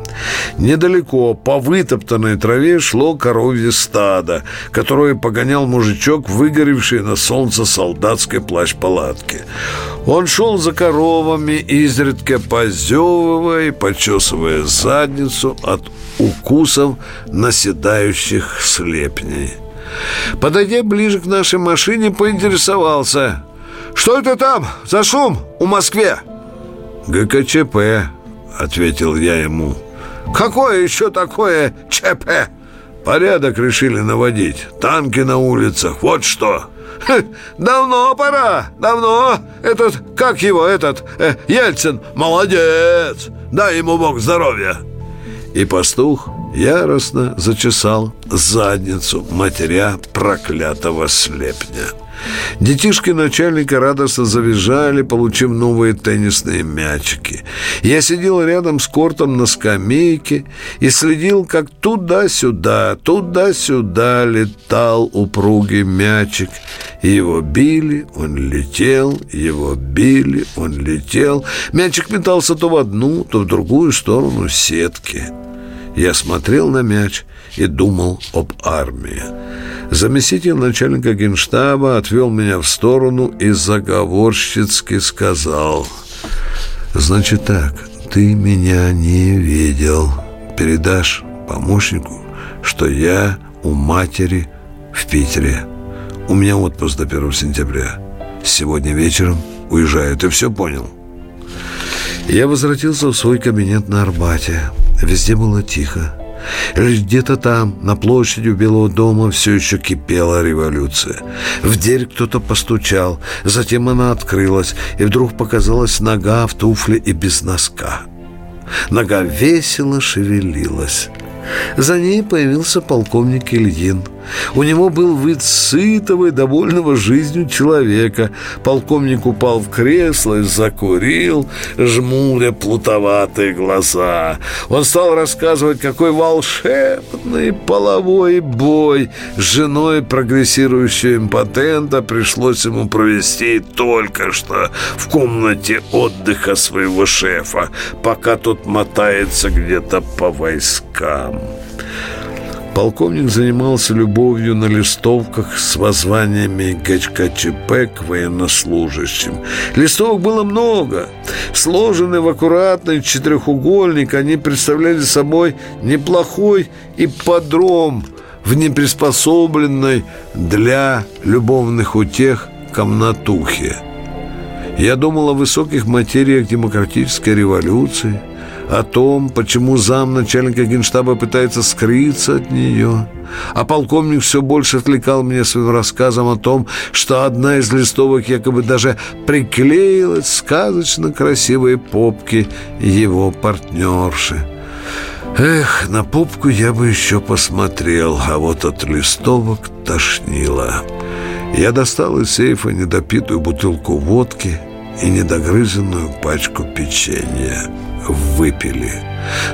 Недалеко по вытоптанной траве шло коровье стадо, которое погонял мужичок, выгоревший на солнце солдатской плащ-палатки. Он шел за коровами, изредка позевывая и почесывая задницу от укусов наседающих слепней. Подойдя ближе к нашей машине, поинтересовался – что это там за шум у Москве?» «ГКЧП», — ответил я ему. «Какое еще такое ЧП?» «Порядок решили наводить. Танки на улицах. Вот что!» «Давно пора, давно. Этот, как его, этот, э, Ельцин, молодец. Дай ему Бог здоровья». И пастух яростно зачесал задницу матеря проклятого слепня. Детишки начальника радостно завизжали, получив новые теннисные мячики. Я сидел рядом с кортом на скамейке и следил, как туда-сюда, туда-сюда летал упругий мячик. Его били, он летел, его били, он летел. Мячик метался то в одну, то в другую сторону сетки. Я смотрел на мяч и думал об армии. Заместитель начальника генштаба отвел меня в сторону и заговорщицки сказал «Значит так, ты меня не видел. Передашь помощнику, что я у матери в Питере. У меня отпуск до 1 сентября. Сегодня вечером уезжаю. Ты все понял?» Я возвратился в свой кабинет на Арбате. Везде было тихо. Лишь где-то там, на площади у Белого дома, все еще кипела революция. В дверь кто-то постучал, затем она открылась, и вдруг показалась нога в туфле и без носка. Нога весело шевелилась. За ней появился полковник Ильин. У него был вид сытого и довольного жизнью человека. Полковник упал в кресло и закурил, жмуря плутоватые глаза. Он стал рассказывать, какой волшебный половой бой с женой прогрессирующего импотента пришлось ему провести только что в комнате отдыха своего шефа, пока тот мотается где-то по войскам. Полковник занимался любовью на листовках с воззваниями ГЧКЧП к военнослужащим. Листовок было много. Сложенные в аккуратный четырехугольник, они представляли собой неплохой ипподром в неприспособленной для любовных утех комнатухе. Я думал о высоких материях демократической революции – о том, почему зам начальника генштаба пытается скрыться от нее. А полковник все больше отвлекал меня своим рассказом о том, что одна из листовок якобы даже приклеилась сказочно красивой попки его партнерши. Эх, на попку я бы еще посмотрел, а вот от листовок тошнило. Я достал из сейфа недопитую бутылку водки и недогрызенную пачку печенья выпили.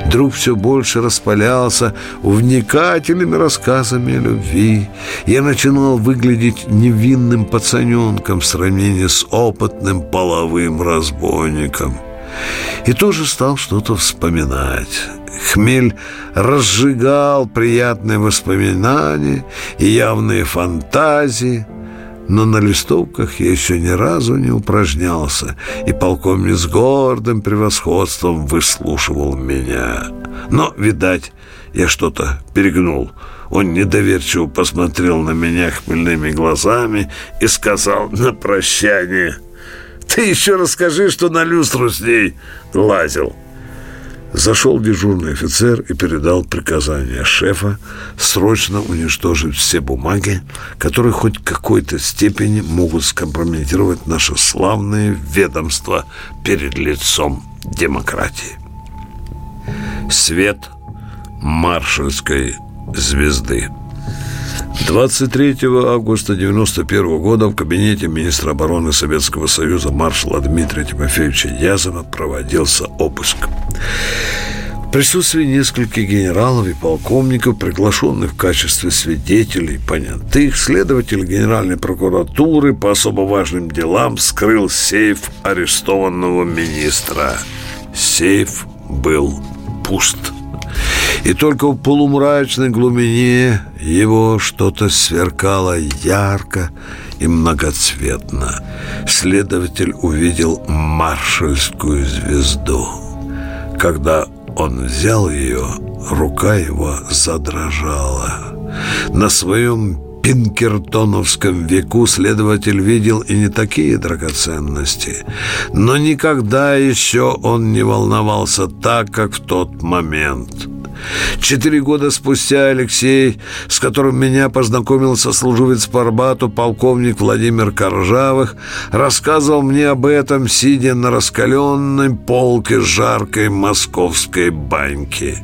Друг все больше распалялся увлекательными рассказами о любви. Я начинал выглядеть невинным пацаненком в сравнении с опытным половым разбойником. И тоже стал что-то вспоминать. Хмель разжигал приятные воспоминания и явные фантазии – но на листовках я еще ни разу не упражнялся, и полковник с гордым превосходством выслушивал меня. Но, видать, я что-то перегнул. Он недоверчиво посмотрел на меня хмельными глазами и сказал на прощание, «Ты еще расскажи, что на люстру с ней лазил». Зашел дежурный офицер и передал приказание шефа срочно уничтожить все бумаги, которые хоть какой-то степени могут скомпрометировать наше славное ведомство перед лицом демократии. Свет маршальской звезды. 23 августа 1991 года в кабинете министра обороны Советского Союза маршала Дмитрия Тимофеевича Язова проводился обыск. В присутствии нескольких генералов и полковников, приглашенных в качестве свидетелей, понятых, следователь Генеральной прокуратуры по особо важным делам вскрыл сейф арестованного министра. Сейф был пуст. И только в полумрачной глубине его что-то сверкало ярко и многоцветно. Следователь увидел маршальскую звезду. Когда он взял ее, рука его задрожала. На своем пинкертоновском веку следователь видел и не такие драгоценности. Но никогда еще он не волновался так, как в тот момент – Четыре года спустя Алексей, с которым меня познакомил сослуживец по Арбату полковник Владимир Коржавых, рассказывал мне об этом, сидя на раскаленной полке жаркой московской баньки.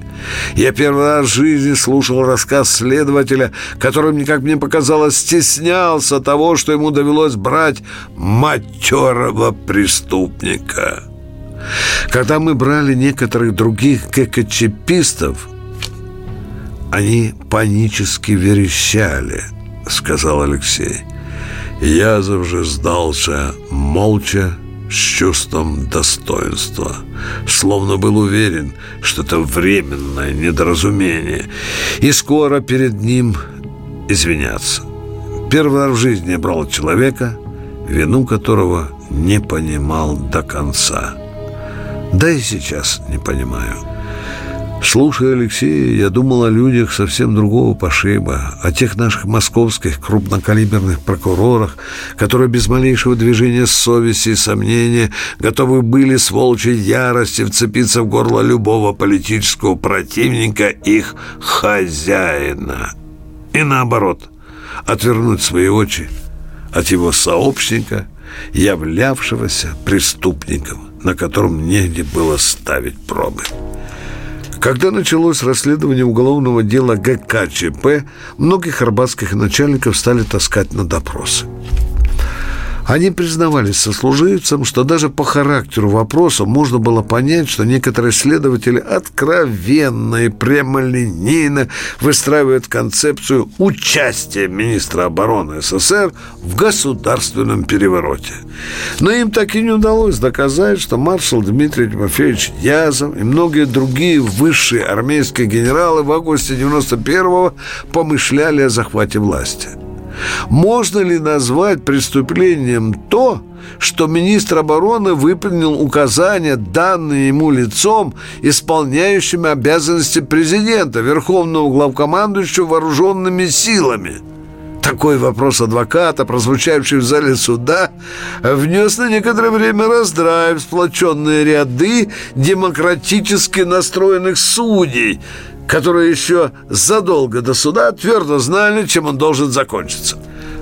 Я первый раз в жизни слушал рассказ следователя, который, как мне показалось, стеснялся того, что ему довелось брать матерого преступника. Когда мы брали некоторых других ККЧПистов, они панически верещали, сказал Алексей. Язов же сдался молча, с чувством достоинства, словно был уверен, что это временное недоразумение, и скоро перед ним извиняться. Первый раз в жизни брал человека, вину которого не понимал до конца. Да и сейчас не понимаю. Слушая Алексея, я думал о людях совсем другого пошиба, о тех наших московских крупнокалиберных прокурорах, которые без малейшего движения совести и сомнения готовы были с волчьей ярости вцепиться в горло любого политического противника их хозяина. И наоборот, отвернуть свои очи от его сообщника, являвшегося преступником, на котором негде было ставить пробы. Когда началось расследование уголовного дела ГКЧП, многих арбатских начальников стали таскать на допросы. Они признавались сослуживцам, что даже по характеру вопроса можно было понять, что некоторые следователи откровенно и прямолинейно выстраивают концепцию участия министра обороны СССР в государственном перевороте. Но им так и не удалось доказать, что маршал Дмитрий Тимофеевич Язов и многие другие высшие армейские генералы в августе 91-го помышляли о захвате власти – можно ли назвать преступлением то, что министр обороны выполнил указания, данные ему лицом, исполняющим обязанности президента, верховного главкомандующего вооруженными силами? Такой вопрос адвоката, прозвучавший в зале суда, внес на некоторое время раздрай в сплоченные ряды демократически настроенных судей – которые еще задолго до суда твердо знали, чем он должен закончиться.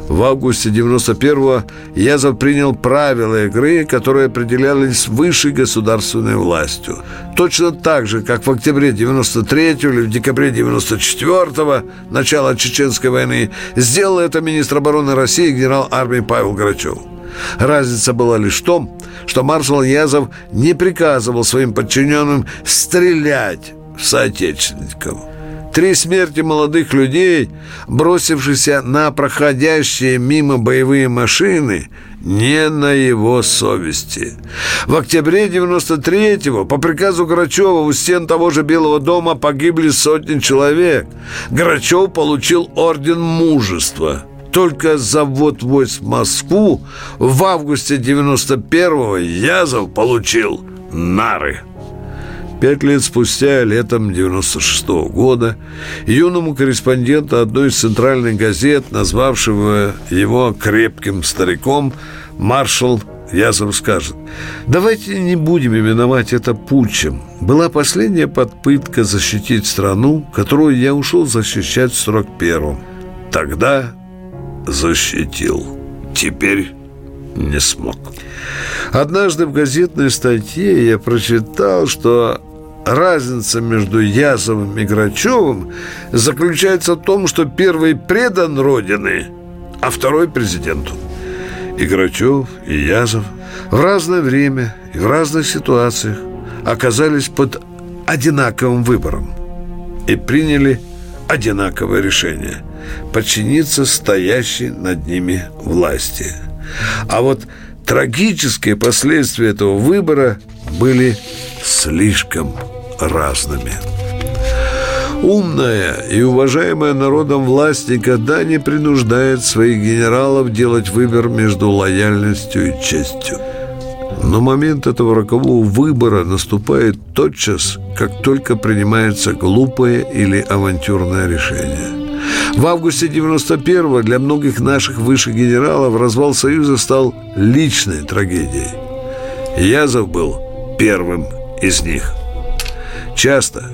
В августе 91-го Язов принял правила игры, которые определялись высшей государственной властью. Точно так же, как в октябре 93-го или в декабре 94-го, начала Чеченской войны, сделал это министр обороны России генерал армии Павел Грачев. Разница была лишь в том, что маршал Язов не приказывал своим подчиненным стрелять соотечественников. Три смерти молодых людей, бросившихся на проходящие мимо боевые машины, не на его совести. В октябре 93-го по приказу Грачева у стен того же Белого дома погибли сотни человек. Грачев получил орден мужества. Только завод войск в Москву в августе 91-го Язов получил нары. Пять лет спустя, летом 96 -го года, юному корреспонденту одной из центральных газет, назвавшего его крепким стариком, маршал Язов скажет, давайте не будем именовать это путчем. Была последняя подпытка защитить страну, которую я ушел защищать в 41-м. Тогда защитил. Теперь не смог. Однажды в газетной статье я прочитал, что Разница между Язовым и Грачевым заключается в том, что первый предан Родины, а второй президенту. И Грачев, и Язов в разное время и в разных ситуациях оказались под одинаковым выбором и приняли одинаковое решение – подчиниться стоящей над ними власти. А вот трагические последствия этого выбора были слишком разными. Умная и уважаемая народом власть никогда не принуждает своих генералов делать выбор между лояльностью и честью. Но момент этого рокового выбора наступает тотчас, как только принимается глупое или авантюрное решение. В августе 91-го для многих наших высших генералов развал Союза стал личной трагедией. Язов был первым из них. Часто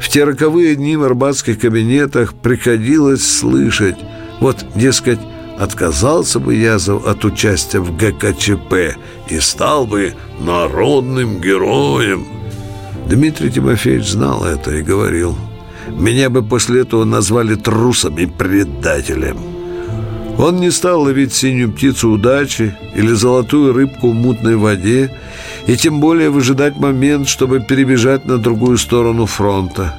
в те роковые дни в арбатских кабинетах приходилось слышать Вот, дескать, отказался бы Язов от участия в ГКЧП и стал бы народным героем. Дмитрий Тимофеевич знал это и говорил Меня бы после этого назвали трусом и предателем Он не стал ловить синюю птицу удачи или золотую рыбку в мутной воде и тем более выжидать момент, чтобы перебежать на другую сторону фронта.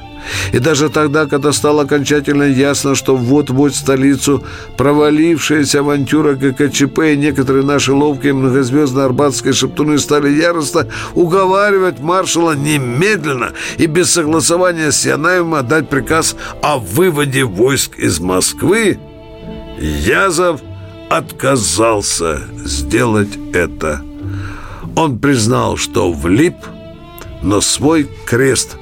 И даже тогда, когда стало окончательно ясно, что вот-вот столицу провалившаяся авантюра ГКЧП и некоторые наши ловкие многозвездные арбатские шептуны стали яростно уговаривать маршала немедленно и без согласования с Янаевым отдать приказ о выводе войск из Москвы, Язов отказался сделать это. Он признал, что влип, но свой крест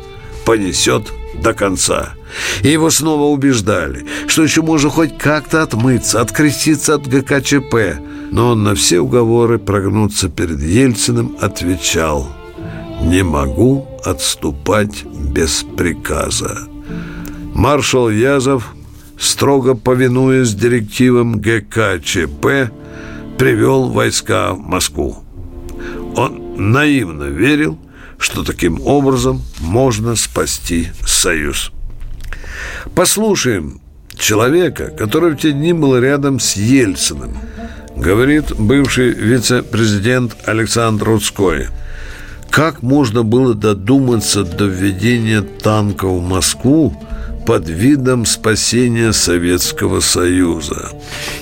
понесет до конца. И его снова убеждали, что еще можно хоть как-то отмыться, откреститься от ГКЧП. Но он на все уговоры прогнуться перед Ельциным отвечал «Не могу отступать без приказа». Маршал Язов, строго повинуясь директивам ГКЧП, привел войска в Москву. Он наивно верил, что таким образом можно спасти Союз. Послушаем человека, который в те дни был рядом с Ельциным, говорит бывший вице-президент Александр Рудской. Как можно было додуматься до введения танка в Москву под видом спасения Советского Союза?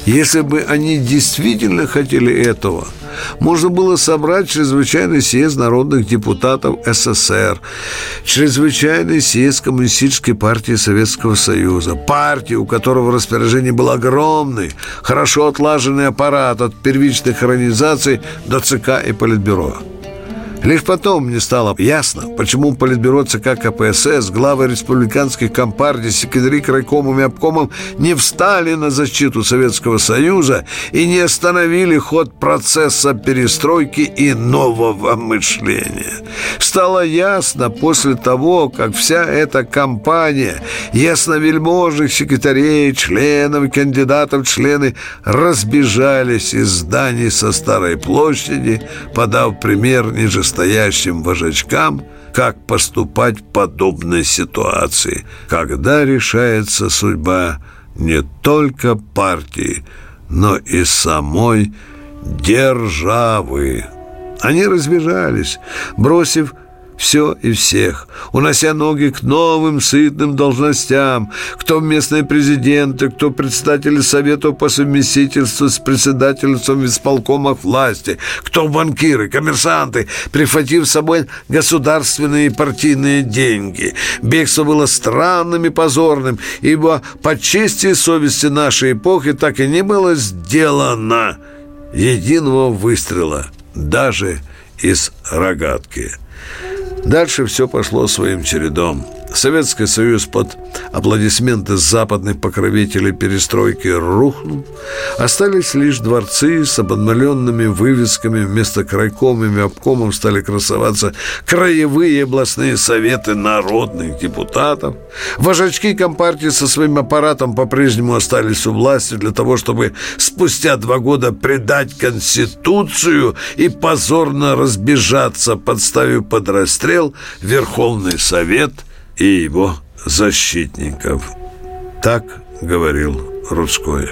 Если бы они действительно хотели этого – можно было собрать чрезвычайный съезд народных депутатов СССР, чрезвычайный съезд Коммунистической партии Советского Союза, партии, у которого в распоряжении был огромный, хорошо отлаженный аппарат от первичных организаций до ЦК и Политбюро. Лишь потом мне стало ясно, почему Политбюро ЦК КПСС, главы республиканских компартий, секретари крайкомом и обкомом не встали на защиту Советского Союза и не остановили ход процесса перестройки и нового мышления. Стало ясно после того, как вся эта кампания ясновельможных секретарей, членов, кандидатов члены разбежались из зданий со Старой площади, подав пример ниже настоящим вожачкам, как поступать в подобной ситуации, когда решается судьба не только партии, но и самой державы. Они разбежались, бросив все и всех, унося ноги к новым сытным должностям, кто местные президенты, кто председатели Советов по совместительству с председательством исполкомов власти, кто банкиры, коммерсанты, прихватив с собой государственные и партийные деньги. Бегство было странным и позорным, ибо по чести и совести нашей эпохи так и не было сделано единого выстрела, даже из рогатки. Дальше все пошло своим чередом. Советский Союз под аплодисменты западных покровителей перестройки рухнул. Остались лишь дворцы с обновленными вывесками. Вместо крайкомами обкомов стали красоваться краевые областные советы народных депутатов. Вожачки компартии со своим аппаратом по-прежнему остались у власти для того, чтобы спустя два года предать Конституцию и позорно разбежаться, подставив под расстрел Верховный Совет – и его защитников. Так говорил Рудской.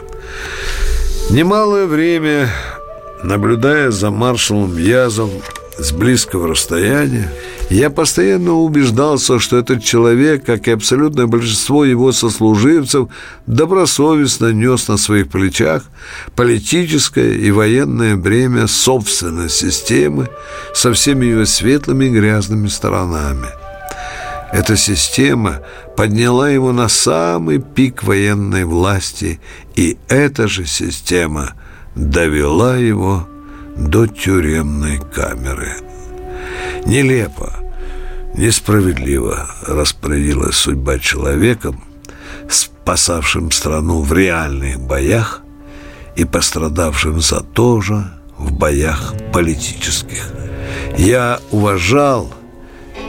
Немалое время, наблюдая за маршалом Язом с близкого расстояния, я постоянно убеждался, что этот человек, как и абсолютное большинство его сослуживцев, добросовестно нес на своих плечах политическое и военное бремя собственной системы со всеми ее светлыми и грязными сторонами – эта система подняла его на самый пик военной власти, и эта же система довела его до тюремной камеры. Нелепо, несправедливо распорядилась судьба человеком, спасавшим страну в реальных боях и пострадавшим за то же в боях политических. Я уважал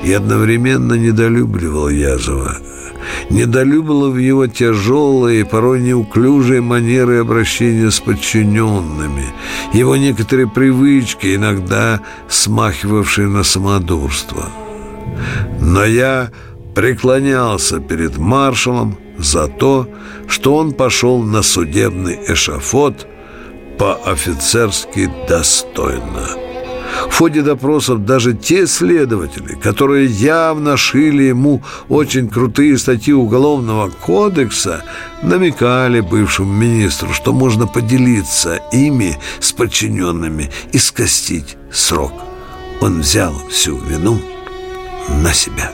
и одновременно недолюбливал Язова. Недолюбливал в его тяжелые, порой неуклюжие манеры обращения с подчиненными, его некоторые привычки, иногда смахивавшие на самодурство. Но я преклонялся перед маршалом за то, что он пошел на судебный эшафот по-офицерски достойно. В ходе допросов даже те следователи, которые явно шили ему очень крутые статьи Уголовного кодекса, намекали бывшему министру, что можно поделиться ими с подчиненными и скостить срок. Он взял всю вину на себя.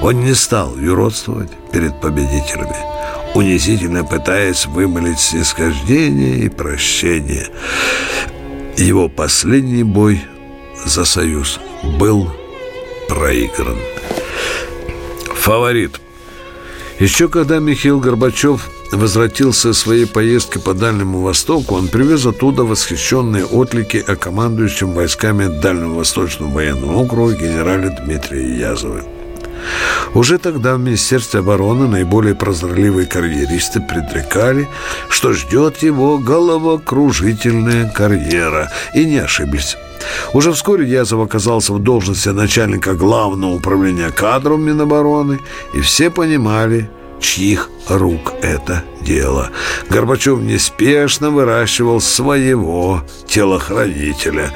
Он не стал юродствовать перед победителями, унизительно пытаясь вымолить снисхождение и прощение. Его последний бой за Союз был проигран. Фаворит. Еще когда Михаил Горбачев возвратился из своей поездки по Дальнему Востоку, он привез оттуда восхищенные отлики о командующем войсками Дальнего Восточного военного округа генерале Дмитрия Язова. Уже тогда в Министерстве обороны наиболее прозорливые карьеристы предрекали, что ждет его головокружительная карьера, и не ошиблись. Уже вскоре Язов оказался в должности начальника главного управления кадров Минобороны, и все понимали, чьих рук это дело. Горбачев неспешно выращивал своего телохранителя.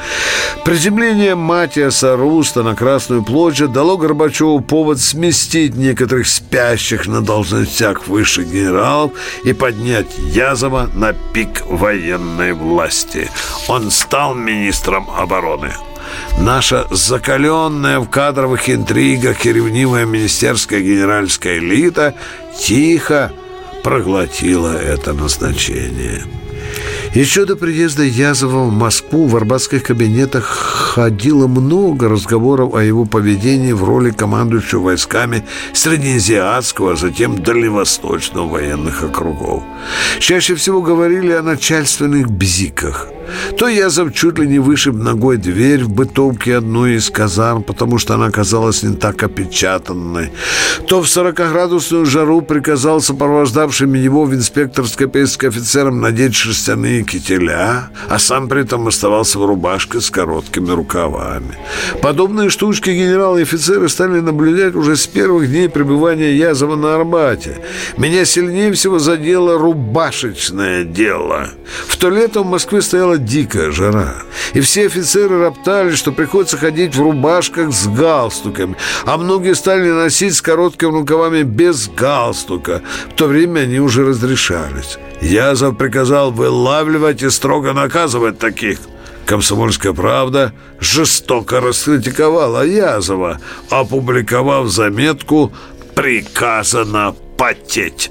Приземление Матиаса Руста на Красную площадь дало Горбачеву повод сместить некоторых спящих на должностях высших генералов и поднять Язова на пик военной власти. Он стал министром обороны. Наша закаленная в кадровых интригах и ревнивая министерская генеральская элита тихо проглотила это назначение. Еще до приезда Язова в Москву в арбатских кабинетах ходило много разговоров о его поведении в роли командующего войсками Среднеазиатского, а затем Дальневосточного военных округов. Чаще всего говорили о начальственных бзиках – то Язов чуть ли не вышиб ногой дверь в бытовке одной из казарм, потому что она оказалась не так опечатанной, то в 40-градусную жару приказал сопровождавшим его в инспекторской поездке офицерам надеть шерстяные кителя, а сам при этом оставался в рубашке с короткими рукавами. Подобные штучки генералы и офицеры стали наблюдать уже с первых дней пребывания Язова на Арбате. Меня сильнее всего задело рубашечное дело. В то лето в Москве стояла дикая жара. И все офицеры роптали, что приходится ходить в рубашках с галстуками, а многие стали носить с короткими рукавами без галстука. В то время они уже разрешались. Язов приказал вылавливать и строго наказывать таких. «Комсомольская правда» жестоко раскритиковала Язова, опубликовав заметку «Приказано потеть».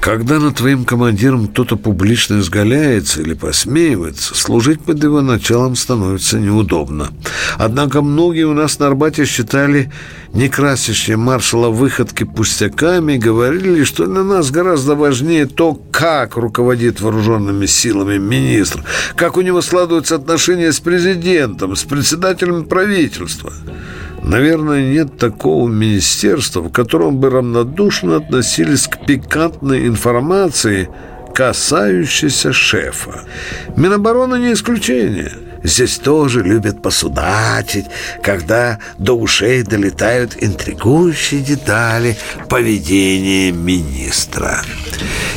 Когда над твоим командиром кто-то публично изгаляется или посмеивается, служить под его началом становится неудобно. Однако многие у нас на Арбате считали некрасящие маршала выходки пустяками говорили, что для нас гораздо важнее то, как руководит вооруженными силами министр, как у него складываются отношения с президентом, с председателем правительства. Наверное, нет такого министерства, в котором бы равнодушно относились к пикантной информации, касающейся шефа. Минобороны не исключение – Здесь тоже любят посудачить, когда до ушей долетают интригующие детали поведения министра.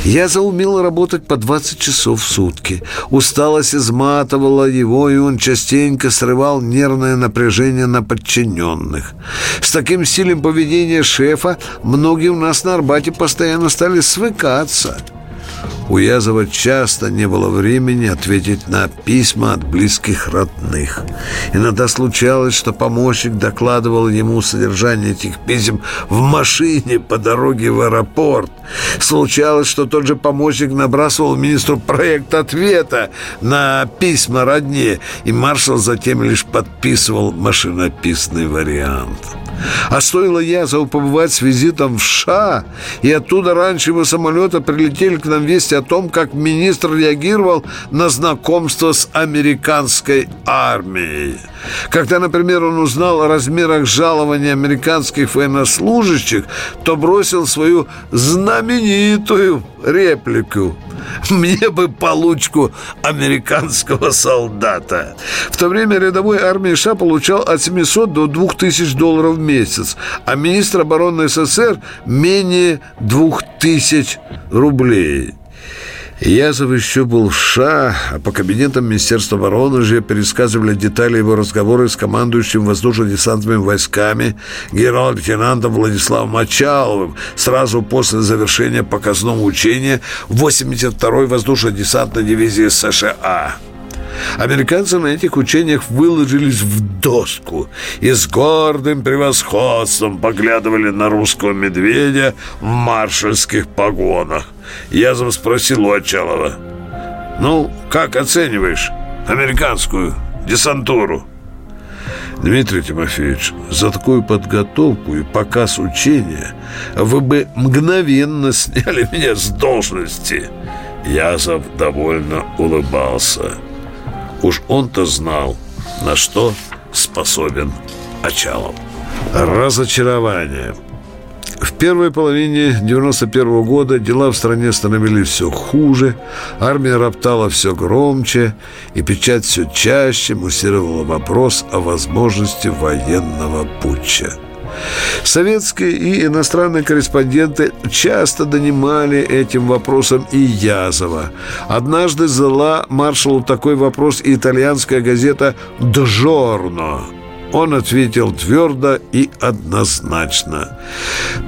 Я заумел работать по 20 часов в сутки. Усталость изматывала его, и он частенько срывал нервное напряжение на подчиненных. С таким стилем поведения шефа многие у нас на Арбате постоянно стали свыкаться – у Язова часто не было времени ответить на письма от близких родных. Иногда случалось, что помощник докладывал ему содержание этих писем в машине по дороге в аэропорт. Случалось, что тот же помощник набрасывал министру проект ответа на письма родне, и маршал затем лишь подписывал машинописный вариант. А стоило Язову побывать с визитом в США, и оттуда раньше его самолета прилетели к нам вести о том, как министр реагировал на знакомство с американской армией. Когда, например, он узнал о размерах жалования американских военнослужащих, то бросил свою знаменитую реплику «Мне бы получку американского солдата». В то время рядовой армии США получал от 700 до 2000 долларов в месяц, а министр обороны СССР менее 2000 рублей. Язов еще был в США, а по кабинетам Министерства обороны же пересказывали детали его разговора с командующим воздушно-десантными войсками генерал-лейтенантом Владиславом Мочаловым сразу после завершения показного учения 82-й воздушно-десантной дивизии США. Американцы на этих учениях выложились в доску и с гордым превосходством поглядывали на русского медведя в маршальских погонах. Я спросил у Очалова, «Ну, как оцениваешь американскую десантуру?» Дмитрий Тимофеевич, за такую подготовку и показ учения вы бы мгновенно сняли меня с должности. Язов довольно улыбался. Уж он-то знал, на что способен Очалов. Разочарование. В первой половине 91 -го года дела в стране становились все хуже, армия роптала все громче, и печать все чаще муссировала вопрос о возможности военного путча. Советские и иностранные корреспонденты часто донимали этим вопросом и Язова. Однажды задала маршалу такой вопрос и итальянская газета «Джорно». Он ответил твердо и однозначно.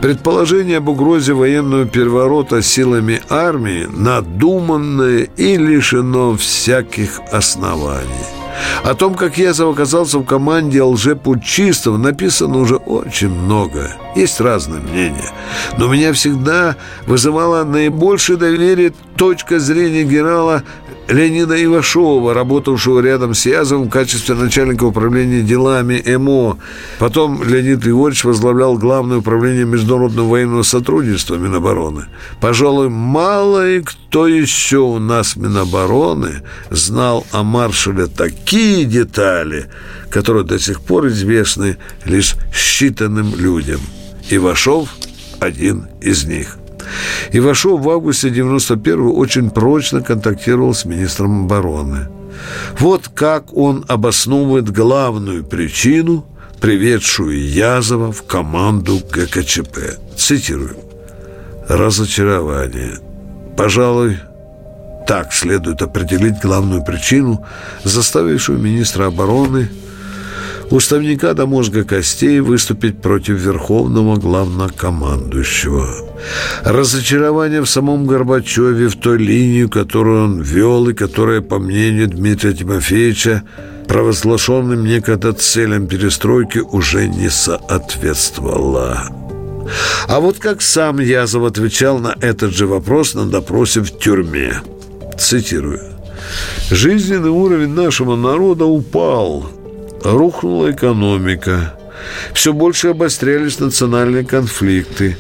Предположение об угрозе военного переворота силами армии надуманное и лишено всяких оснований. О том, как Язов оказался в команде лжепутчистов, написано уже очень много. Есть разные мнения. Но меня всегда вызывало наибольшее доверие точка зрения генерала Леонида Ивашова, работавшего рядом с Язовым в качестве начальника управления делами МО. Потом Леонид Григорьевич возглавлял Главное управление международного военного сотрудничества Минобороны. Пожалуй, мало и кто еще у нас Минобороны знал о маршале такие детали, которые до сих пор известны лишь считанным людям. Ивашов – один из них – Ивашов в августе 91-го очень прочно контактировал с министром обороны. Вот как он обосновывает главную причину, приведшую Язова в команду ГКЧП. Цитирую. «Разочарование. Пожалуй, так следует определить главную причину, заставившую министра обороны – уставника до мозга костей выступить против верховного главнокомандующего. Разочарование в самом Горбачеве, в той линию, которую он вел и которая, по мнению Дмитрия Тимофеевича, провозглашенным некогда целям перестройки уже не соответствовала. А вот как сам Язов отвечал на этот же вопрос на допросе в тюрьме. Цитирую. «Жизненный уровень нашего народа упал рухнула экономика, все больше обострялись национальные конфликты.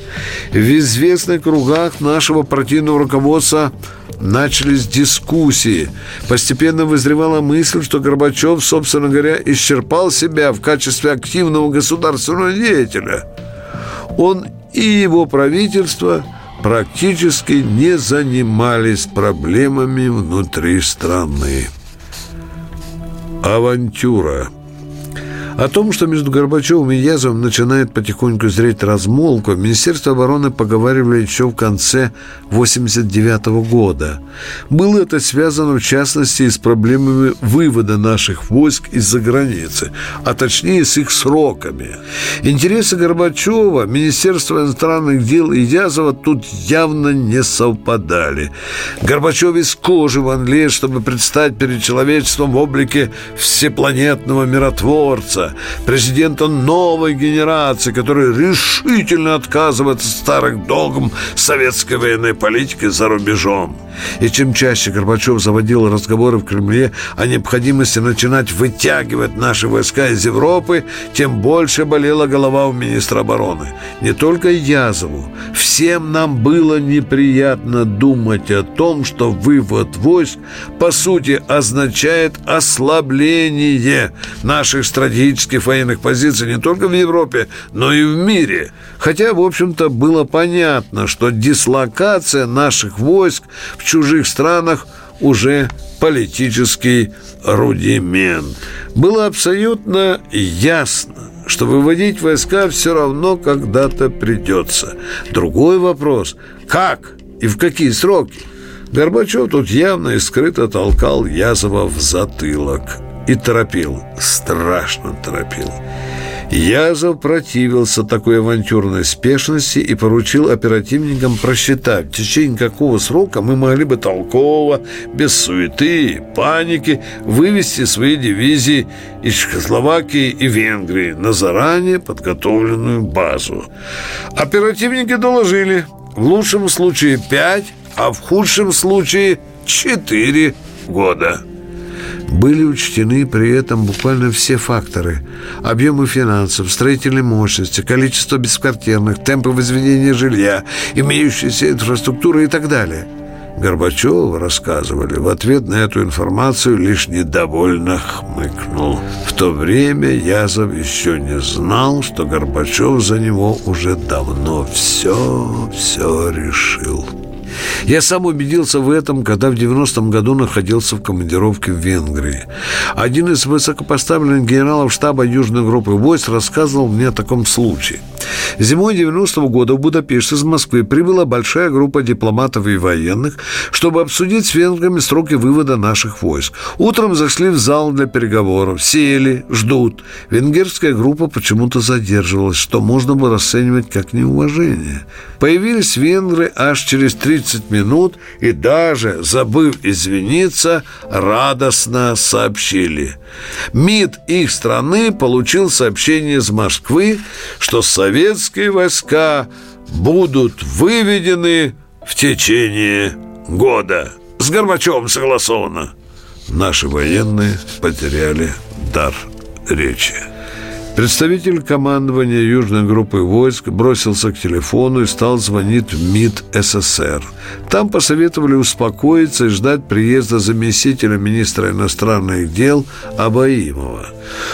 В известных кругах нашего партийного руководства начались дискуссии. Постепенно вызревала мысль, что Горбачев, собственно говоря, исчерпал себя в качестве активного государственного деятеля. Он и его правительство практически не занимались проблемами внутри страны. Авантюра – о том, что между Горбачевым и Язовым начинает потихоньку зреть размолвка, в Министерстве обороны поговаривали еще в конце 89 -го года. Было это связано, в частности, с проблемами вывода наших войск из-за границы, а точнее с их сроками. Интересы Горбачева, Министерства иностранных дел и Язова тут явно не совпадали. Горбачев из кожи вон лез, чтобы предстать перед человечеством в облике всепланетного миротворца, президента новой генерации, который решительно отказывается от старых догм советской военной политики за рубежом. И чем чаще Горбачев заводил разговоры в Кремле о необходимости начинать вытягивать наши войска из Европы, тем больше болела голова у министра обороны. Не только Язову. Всем нам было неприятно думать о том, что вывод войск, по сути, означает ослабление наших стратегических военных позиций не только в Европе, но и в мире. Хотя, в общем-то, было понятно, что дислокация наших войск в чужих странах уже политический рудимент. Было абсолютно ясно, что выводить войска все равно когда-то придется. Другой вопрос – как и в какие сроки? Горбачев тут явно и скрыто толкал Язова в затылок и торопил, страшно торопил. Язов противился такой авантюрной спешности и поручил оперативникам просчитать, в течение какого срока мы могли бы толково, без суеты и паники, вывести свои дивизии из Чехословакии и Венгрии на заранее подготовленную базу. Оперативники доложили, в лучшем случае пять, а в худшем случае четыре года. Были учтены при этом буквально все факторы. Объемы финансов, строительной мощности, количество бесквартирных, темпы возведения жилья, имеющаяся инфраструктура и так далее. Горбачев, рассказывали, в ответ на эту информацию лишь недовольно хмыкнул. В то время Язов еще не знал, что Горбачев за него уже давно все, все решил. Я сам убедился в этом, когда в 90-м году находился в командировке в Венгрии. Один из высокопоставленных генералов штаба Южной группы войск рассказывал мне о таком случае. Зимой 90-го года в Будапешт из Москвы прибыла большая группа дипломатов и военных, чтобы обсудить с венграми сроки вывода наших войск. Утром зашли в зал для переговоров, сели, ждут. Венгерская группа почему-то задерживалась, что можно было расценивать как неуважение. Появились венгры аж через 30 минут и даже, забыв извиниться, радостно сообщили. МИД их страны получил сообщение из Москвы, что советские войска будут выведены в течение года. С Горбачевым согласовано. Наши военные потеряли дар речи. Представитель командования Южной группы войск бросился к телефону и стал звонить в МИД СССР. Там посоветовали успокоиться и ждать приезда заместителя министра иностранных дел Абаимова.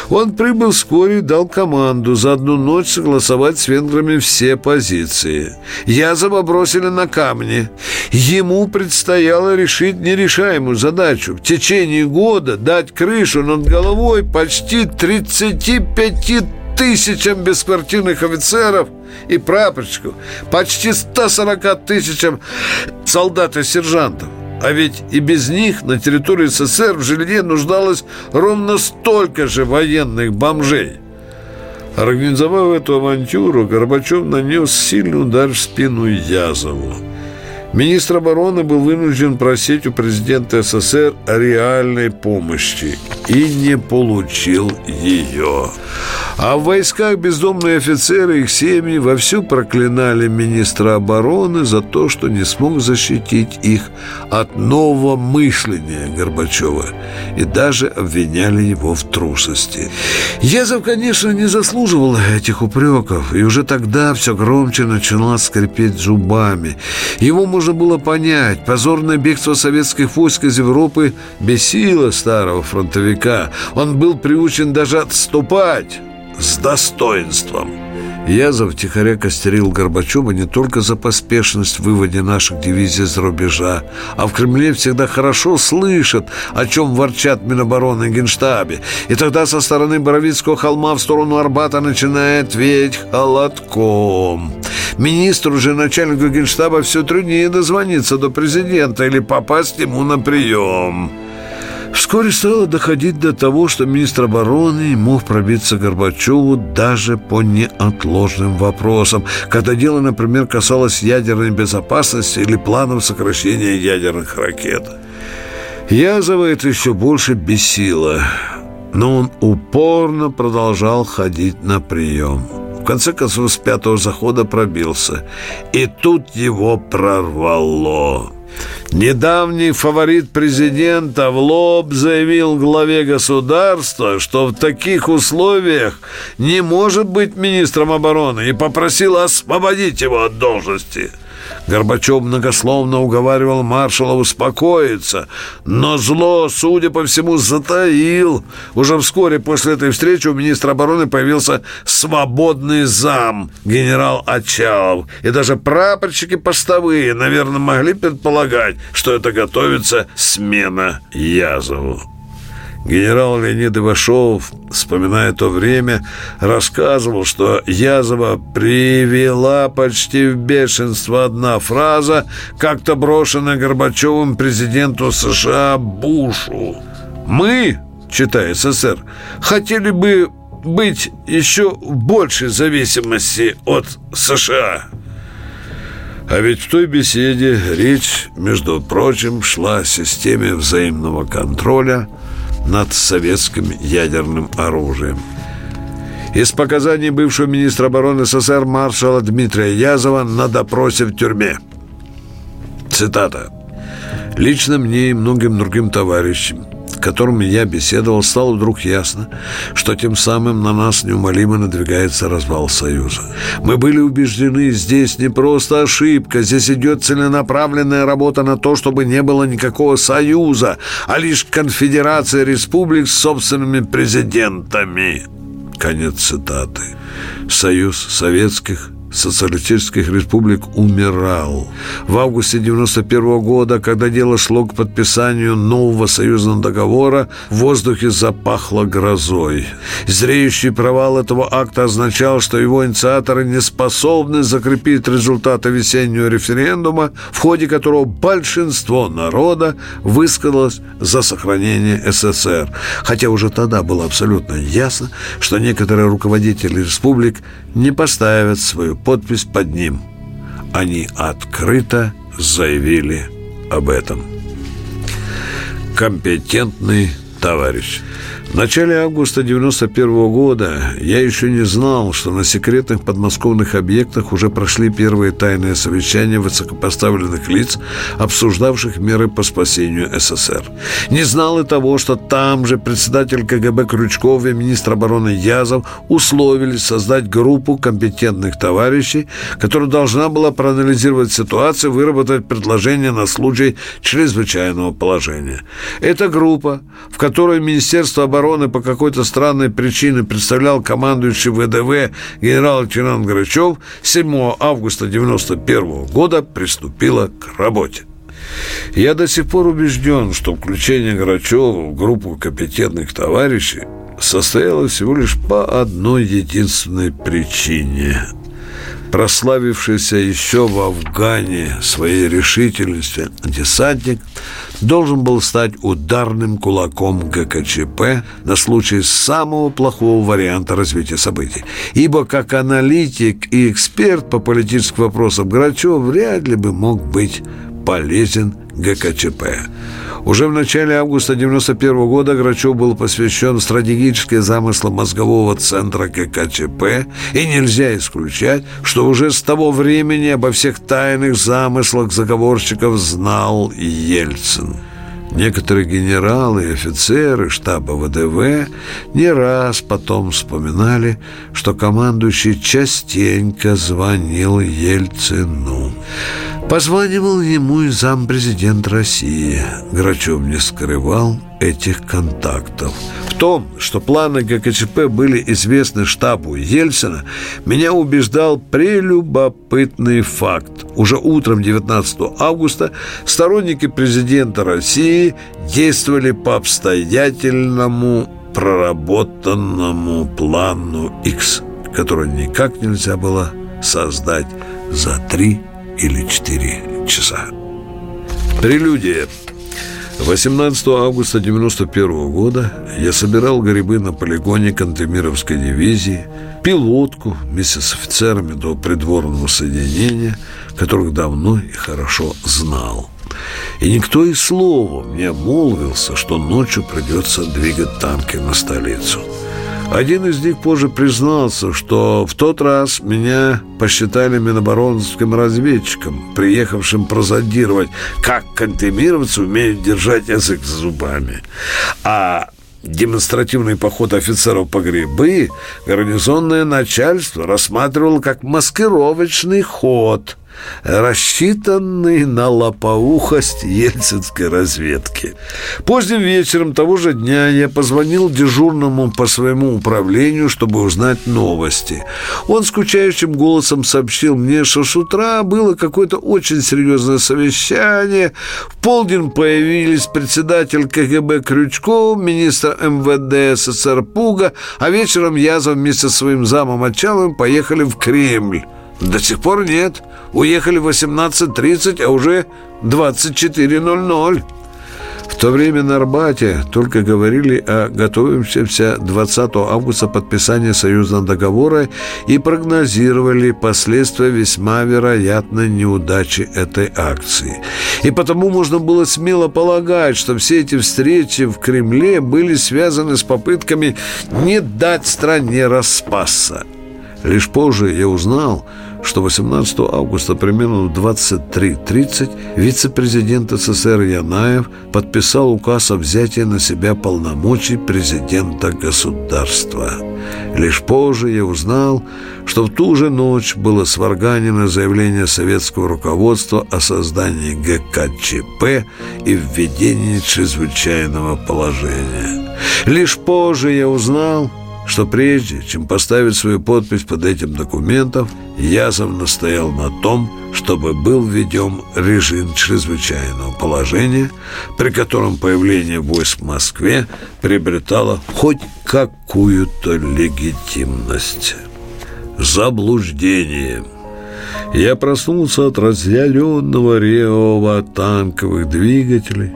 Он прибыл вскоре и дал команду за одну ночь согласовать с венграми все позиции. Язова бросили на камни. Ему предстояло решить нерешаемую задачу. В течение года дать крышу над головой почти 35 тысячам бесквартирных офицеров и прапорщиков, почти 140 тысячам солдат и сержантов. А ведь и без них на территории СССР в жилье нуждалось ровно столько же военных бомжей. Организовав эту авантюру, Горбачев нанес сильный удар в спину Язову. Министр обороны был вынужден просить у президента СССР реальной помощи и не получил ее. А в войсках бездомные офицеры и их семьи вовсю проклинали министра обороны за то, что не смог защитить их от нового мышления Горбачева и даже обвиняли его в трусости. Язов, конечно, не заслуживал этих упреков, и уже тогда все громче начинал скрипеть зубами. Его можно было понять. Позорное бегство советских войск из Европы бесило старого фронтовика. Он был приучен даже отступать с достоинством. Язов тихоря костерил Горбачева не только за поспешность в выводе наших дивизий с рубежа, а в Кремле всегда хорошо слышат, о чем ворчат Минобороны и Генштабе. И тогда со стороны Боровицкого холма в сторону Арбата начинает веять холодком. Министру же начальнику Генштаба все труднее дозвониться до президента или попасть ему на прием. Вскоре стало доходить до того, что министр обороны мог пробиться Горбачеву даже по неотложным вопросам, когда дело, например, касалось ядерной безопасности или планов сокращения ядерных ракет. Язова это еще больше бесило, но он упорно продолжал ходить на прием. В конце концов, с пятого захода пробился, и тут его прорвало. Недавний фаворит президента в лоб заявил главе государства, что в таких условиях не может быть министром обороны и попросил освободить его от должности. Горбачев многословно уговаривал маршала успокоиться, но зло, судя по всему, затаил. Уже вскоре после этой встречи у министра обороны появился свободный зам, генерал Очалов. И даже прапорщики постовые, наверное, могли предполагать, что это готовится смена Язову. Генерал Леонид Ивашов, вспоминая то время, рассказывал, что Язова привела почти в бешенство одна фраза, как-то брошенная Горбачевым президенту США Бушу. «Мы, читая СССР, хотели бы быть еще в большей зависимости от США». А ведь в той беседе речь, между прочим, шла о системе взаимного контроля – над советским ядерным оружием. Из показаний бывшего министра обороны СССР маршала Дмитрия Язова на допросе в тюрьме. Цитата. «Лично мне и многим другим товарищам которыми я беседовал, стало вдруг ясно, что тем самым на нас неумолимо надвигается развал Союза. Мы были убеждены, здесь не просто ошибка, здесь идет целенаправленная работа на то, чтобы не было никакого Союза, а лишь конфедерация республик с собственными президентами. Конец цитаты. Союз советских социалистических республик умирал. В августе 91 года, когда дело шло к подписанию нового союзного договора, в воздухе запахло грозой. Зреющий провал этого акта означал, что его инициаторы не способны закрепить результаты весеннего референдума, в ходе которого большинство народа высказалось за сохранение СССР. Хотя уже тогда было абсолютно ясно, что некоторые руководители республик не поставят свою подпись под ним. Они открыто заявили об этом. Компетентный товарищ. В начале августа 91 года я еще не знал, что на секретных подмосковных объектах уже прошли первые тайные совещания высокопоставленных лиц, обсуждавших меры по спасению СССР. Не знал и того, что там же председатель КГБ Крючков и министр обороны Язов условились создать группу компетентных товарищей, которая должна была проанализировать ситуацию, выработать предложения на случай чрезвычайного положения. Эта группа, в которой Министерство обороны обороны по какой-то странной причине представлял командующий ВДВ генерал-лейтенант Грачев, 7 августа 1991 года приступила к работе. Я до сих пор убежден, что включение Грачева в группу компетентных товарищей состоялось всего лишь по одной единственной причине – прославившийся еще в Афгане своей решительностью десантник, должен был стать ударным кулаком ГКЧП на случай самого плохого варианта развития событий. Ибо как аналитик и эксперт по политическим вопросам Грачев вряд ли бы мог быть полезен ГКЧП. Уже в начале августа 1991 года Грачев был посвящен стратегические замыслы мозгового центра ГКЧП, и нельзя исключать, что уже с того времени обо всех тайных замыслах заговорщиков знал Ельцин. Некоторые генералы и офицеры штаба ВДВ не раз потом вспоминали, что командующий частенько звонил Ельцину. Позванивал ему и зампрезидент России. Грачев не скрывал этих контактов. В том, что планы ГКЧП были известны штабу Ельцина, меня убеждал прелюбопытный факт. Уже утром 19 августа сторонники президента России действовали по обстоятельному проработанному плану X, который никак нельзя было создать за три или 4 часа. Прелюдия. 18 августа 91 года я собирал грибы на полигоне Кантемировской дивизии, пил водку вместе с офицерами до придворного соединения, которых давно и хорошо знал. И никто и словом не обмолвился, что ночью придется двигать танки на столицу. Один из них позже признался, что в тот раз меня посчитали миноборонским разведчиком, приехавшим прозодировать, как кантемировцы умеют держать язык за зубами. А демонстративный поход офицеров по грибы гарнизонное начальство рассматривало как маскировочный ход – рассчитанный на лопоухость ельцинской разведки. Поздним вечером того же дня я позвонил дежурному по своему управлению, чтобы узнать новости. Он скучающим голосом сообщил мне, что с утра было какое-то очень серьезное совещание. В полдень появились председатель КГБ Крючков, министр МВД СССР Пуга, а вечером Язов вместе со своим замом Отчаловым поехали в Кремль. До сих пор нет. Уехали в 18.30, а уже 24.00. В то время на Арбате только говорили о готовящемся 20 августа подписании союзного договора и прогнозировали последствия весьма вероятной неудачи этой акции. И потому можно было смело полагать, что все эти встречи в Кремле были связаны с попытками не дать стране распасться – Лишь позже я узнал, что 18 августа примерно в 23.30 вице-президент СССР Янаев подписал указ о взятии на себя полномочий президента государства. Лишь позже я узнал, что в ту же ночь было сварганено заявление советского руководства о создании ГКЧП и введении чрезвычайного положения. Лишь позже я узнал, что прежде, чем поставить свою подпись под этим документом, Язов настоял на том, чтобы был введен режим чрезвычайного положения, при котором появление войск в Москве приобретало хоть какую-то легитимность. Заблуждение. Я проснулся от разъяренного рева танковых двигателей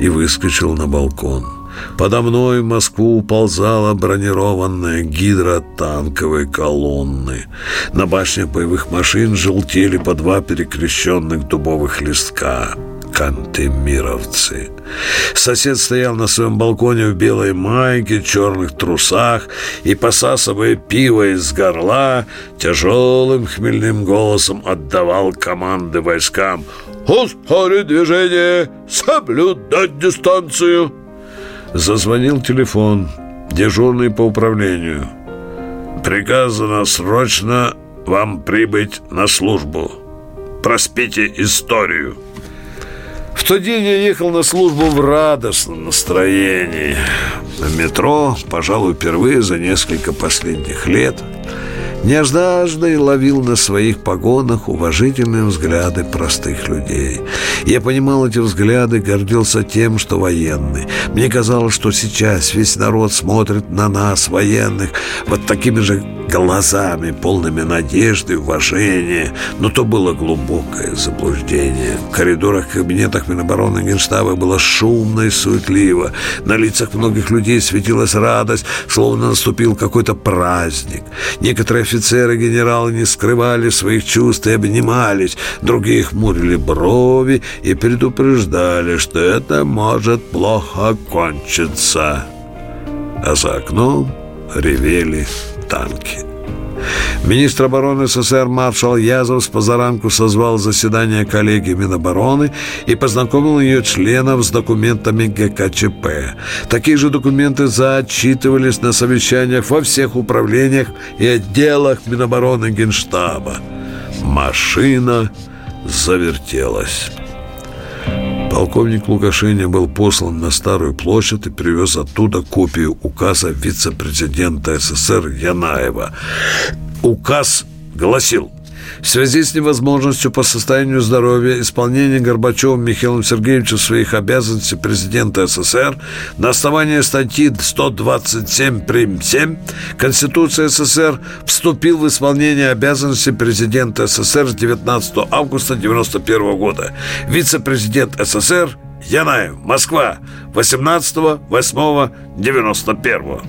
и выскочил на балкон – Подо мной в Москву уползала бронированная гидротанковые колонны. На башнях боевых машин желтели по два перекрещенных дубовых листка кантемировцы. Сосед стоял на своем балконе в белой майке, черных трусах и, посасывая пиво из горла, тяжелым хмельным голосом отдавал команды войскам «Ускорить движение! Соблюдать дистанцию!» Зазвонил телефон. Дежурный по управлению. Приказано срочно вам прибыть на службу. Проспите историю. В тот день я ехал на службу в радостном настроении. На метро, пожалуй, впервые за несколько последних лет – Неждажный ловил на своих погонах уважительные взгляды простых людей. Я понимал эти взгляды, гордился тем, что военный. Мне казалось, что сейчас весь народ смотрит на нас, военных, вот такими же глазами, полными надежды, уважения. Но то было глубокое заблуждение. В коридорах кабинетах Минобороны Генштаба было шумно и суетливо. На лицах многих людей светилась радость, словно наступил какой-то праздник. Некоторые офицеры генералы не скрывали своих чувств и обнимались. Другие хмурили брови и предупреждали, что это может плохо кончиться. А за окном ревели танки. Министр обороны СССР маршал Язов с позаранку созвал заседание коллегии Минобороны и познакомил ее членов с документами ГКЧП. Такие же документы зачитывались на совещаниях во всех управлениях и отделах Минобороны Генштаба. Машина завертелась. Полковник Лукашеня был послан на Старую площадь и привез оттуда копию указа вице-президента СССР Янаева. Указ гласил в связи с невозможностью по состоянию здоровья исполнения Горбачевым Михаилом Сергеевичем своих обязанностей президента СССР на основании статьи 127 прим. 7 Конституции СССР вступил в исполнение обязанностей президента СССР с 19 августа 1991 года. Вице-президент СССР Янаев, Москва, 18 8 91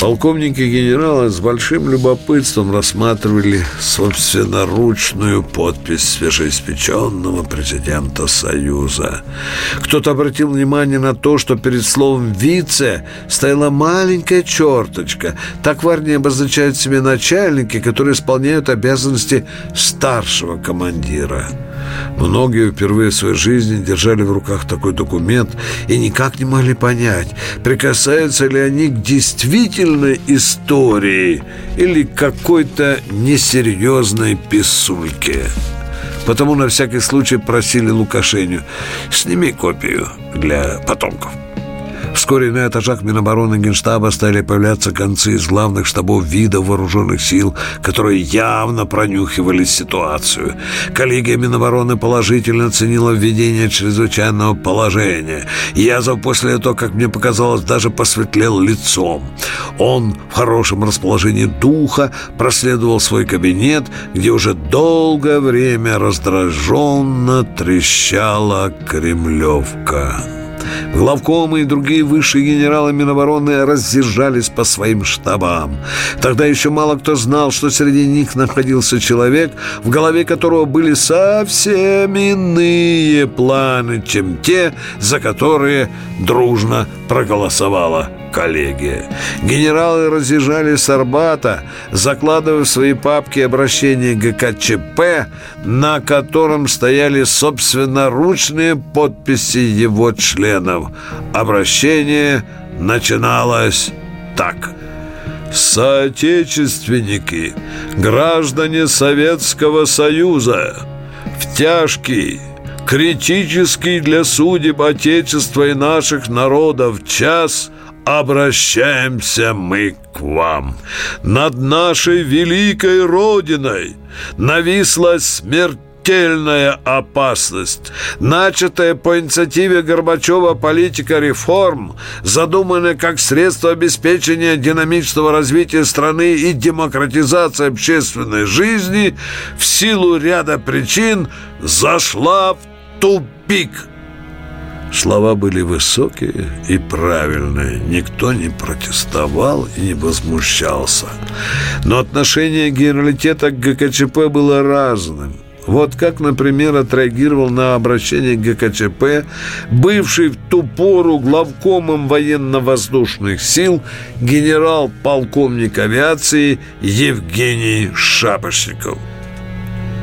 Полковники и генералы с большим любопытством рассматривали собственноручную подпись свежеиспеченного президента Союза. Кто-то обратил внимание на то, что перед словом «вице» стояла маленькая черточка. Так в армии обозначают себе начальники, которые исполняют обязанности старшего командира. Многие впервые в своей жизни держали в руках такой документ и никак не могли понять, прикасаются ли они к действительной истории или к какой-то несерьезной писульке. Потому на всякий случай просили Лукашеню «Сними копию для потомков». Вскоре на этажах Минобороны Генштаба стали появляться концы из главных штабов видов вооруженных сил, которые явно пронюхивали ситуацию. Коллегия Минобороны положительно оценила введение чрезвычайного положения. Язов после этого, как мне показалось, даже посветлел лицом. Он в хорошем расположении духа проследовал свой кабинет, где уже долгое время раздраженно трещала кремлевка. Главкомы и другие высшие генералы Минобороны разъезжались по своим штабам. Тогда еще мало кто знал, что среди них находился человек, в голове которого были совсем иные планы, чем те, за которые дружно проголосовала коллегия. Генералы разъезжали с Арбата, закладывая в свои папки обращение ГКЧП, на котором стояли собственноручные подписи его членов. Обращение начиналось так – Соотечественники, граждане Советского Союза, в тяжкий, критический для судеб Отечества и наших народов час обращаемся мы к вам. Над нашей великой Родиной нависла смерть смертельная опасность. Начатая по инициативе Горбачева политика реформ, задуманная как средство обеспечения динамичного развития страны и демократизации общественной жизни, в силу ряда причин зашла в тупик. Слова были высокие и правильные. Никто не протестовал и не возмущался. Но отношение генералитета к ГКЧП было разным – вот как, например, отреагировал на обращение ГКЧП бывший в ту пору главкомом военно-воздушных сил генерал-полковник авиации Евгений Шапошников.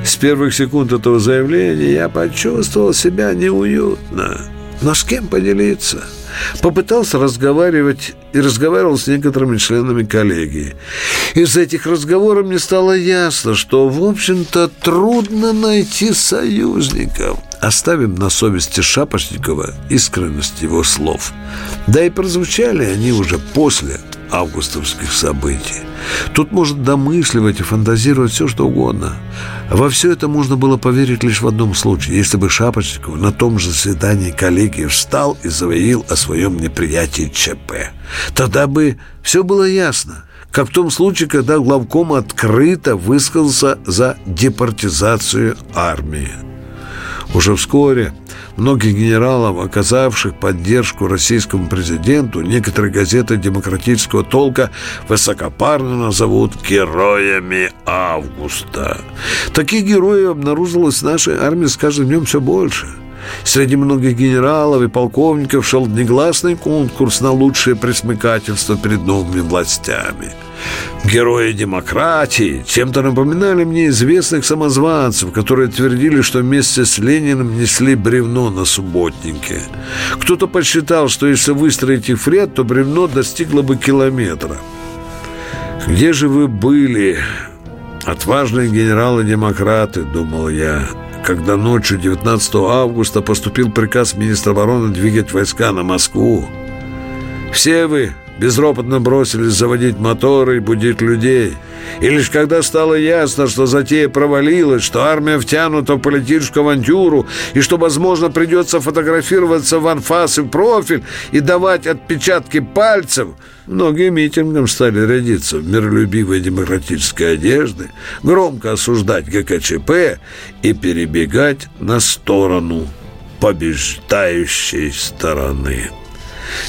С первых секунд этого заявления я почувствовал себя неуютно. Но с кем поделиться – Попытался разговаривать и разговаривал с некоторыми членами коллегии. Из этих разговоров мне стало ясно, что, в общем-то, трудно найти союзников. Оставим на совести Шапошникова искренность его слов. Да и прозвучали они уже после августовских событий. Тут можно домысливать и фантазировать все, что угодно. Во все это можно было поверить лишь в одном случае, если бы Шапочников на том же заседании коллегии встал и заявил о своем неприятии ЧП. Тогда бы все было ясно, как в том случае, когда главком открыто высказался за депортизацию армии. Уже вскоре многих генералов, оказавших поддержку российскому президенту, некоторые газеты демократического толка высокопарно назовут героями августа. Таких героев обнаружилось в нашей армии с каждым днем все больше – Среди многих генералов и полковников шел негласный конкурс на лучшее присмыкательство перед новыми властями – Герои демократии чем-то напоминали мне известных самозванцев, которые твердили, что вместе с Лениным несли бревно на субботнике. Кто-то посчитал, что если выстроить их ряд, то бревно достигло бы километра. «Где же вы были, отважные генералы-демократы?» – думал я когда ночью 19 августа поступил приказ министра обороны двигать войска на Москву. Все вы безропотно бросились заводить моторы и будить людей. И лишь когда стало ясно, что затея провалилась, что армия втянута в политическую авантюру, и что, возможно, придется фотографироваться в анфас и профиль и давать отпечатки пальцев, многие митингам стали рядиться в миролюбивой демократической одежды, громко осуждать ГКЧП и перебегать на сторону побеждающей стороны.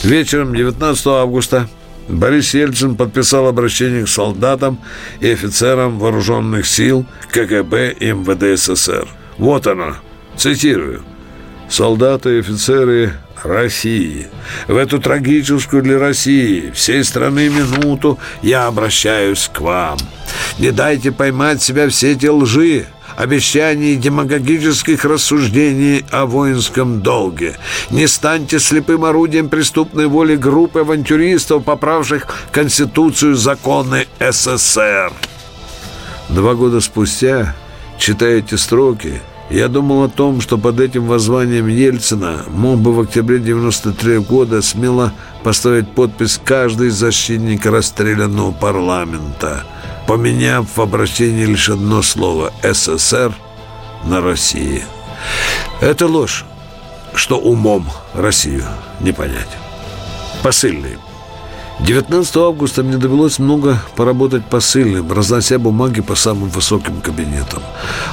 Вечером 19 августа Борис Ельцин подписал обращение к солдатам и офицерам вооруженных сил КГБ и МВД СССР. Вот оно, цитирую. «Солдаты и офицеры России. В эту трагическую для России, всей страны минуту я обращаюсь к вам. Не дайте поймать себя все эти лжи, обещаний демагогических рассуждений о воинском долге. Не станьте слепым орудием преступной воли группы авантюристов, поправших Конституцию законы СССР. Два года спустя, читая эти строки, я думал о том, что под этим воззванием Ельцина мог бы в октябре 93 года смело поставить подпись каждый защитник расстрелянного парламента – поменяв в обращении лишь одно слово «СССР» на «Россия». Это ложь, что умом Россию не понять. Посыльные. 19 августа мне довелось много поработать посыльным, разнося бумаги по самым высоким кабинетам.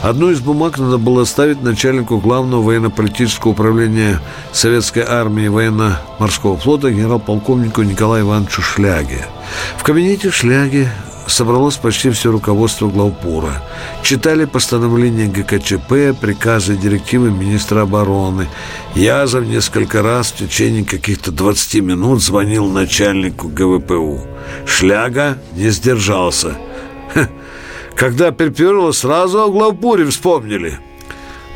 Одну из бумаг надо было ставить начальнику главного военно-политического управления Советской армии военно-морского флота генерал-полковнику Николаю Ивановичу Шляге. В кабинете Шляги собралось почти все руководство главпура. Читали постановления ГКЧП, приказы, директивы министра обороны. Язов несколько раз в течение каких-то 20 минут звонил начальнику ГВПУ. Шляга не сдержался. Когда приперло, сразу о главпуре вспомнили –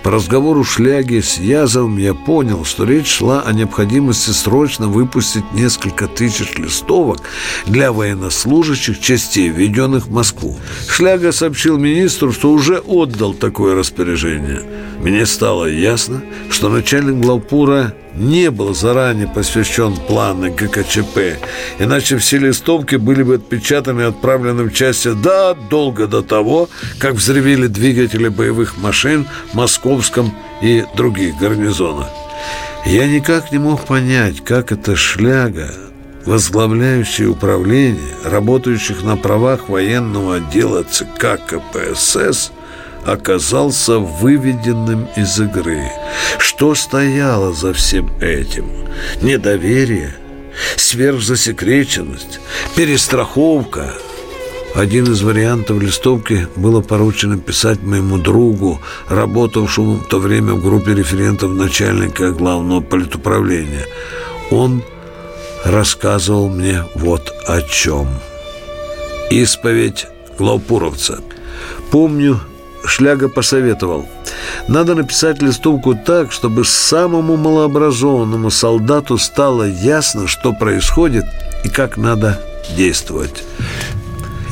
по разговору Шляги с Язовым я понял, что речь шла о необходимости срочно выпустить несколько тысяч листовок для военнослужащих частей, введенных в Москву. Шляга сообщил министру, что уже отдал такое распоряжение. Мне стало ясно, что начальник главпура не был заранее посвящен планы ГКЧП, иначе все листовки были бы отпечатаны и отправлены в части долго до того, как взревели двигатели боевых машин в Московском и других гарнизонах. Я никак не мог понять, как эта шляга, возглавляющая управление, работающих на правах военного отдела ЦК КПСС – оказался выведенным из игры. Что стояло за всем этим? Недоверие, сверхзасекреченность, перестраховка. Один из вариантов листовки было поручено писать моему другу, работавшему в то время в группе референтов начальника главного политуправления. Он рассказывал мне вот о чем. Исповедь Главпуровца. Помню, Шляга посоветовал. Надо написать листовку так, чтобы самому малообразованному солдату стало ясно, что происходит и как надо действовать.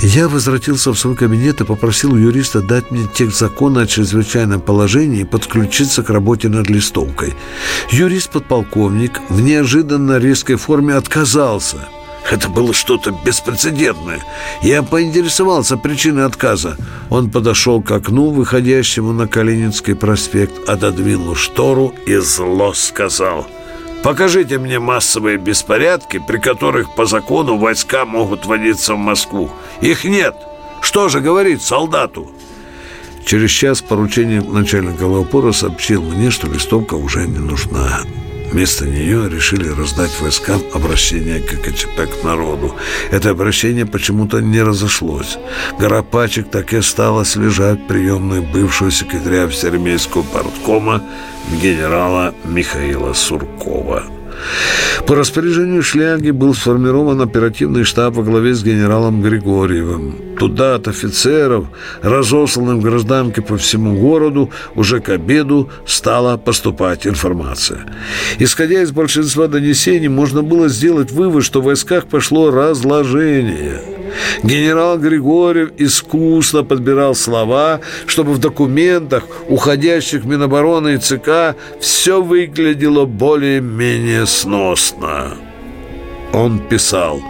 Я возвратился в свой кабинет и попросил юриста дать мне текст закона о чрезвычайном положении и подключиться к работе над листовкой. Юрист-подполковник в неожиданно резкой форме отказался – это было что-то беспрецедентное. Я поинтересовался причиной отказа. Он подошел к окну, выходящему на Калининский проспект, отодвинул штору и зло сказал «Покажите мне массовые беспорядки, при которых по закону войска могут водиться в Москву. Их нет. Что же говорить солдату?» Через час поручение начальника главпора сообщил мне, что листовка уже не нужна. Вместо нее решили раздать войскам обращение ККЧП к народу. Это обращение почему-то не разошлось. Гора пачек так и осталась лежать в приемной бывшего секретаря Всеармейского парткома генерала Михаила Суркова. По распоряжению Шляги был сформирован оперативный штаб во главе с генералом Григорьевым. Туда от офицеров, разосланным гражданке по всему городу, уже к обеду стала поступать информация. Исходя из большинства донесений, можно было сделать вывод, что в войсках пошло разложение – Генерал Григорьев искусно подбирал слова, чтобы в документах, уходящих в Минобороны и ЦК, все выглядело более-менее сносно. Он писал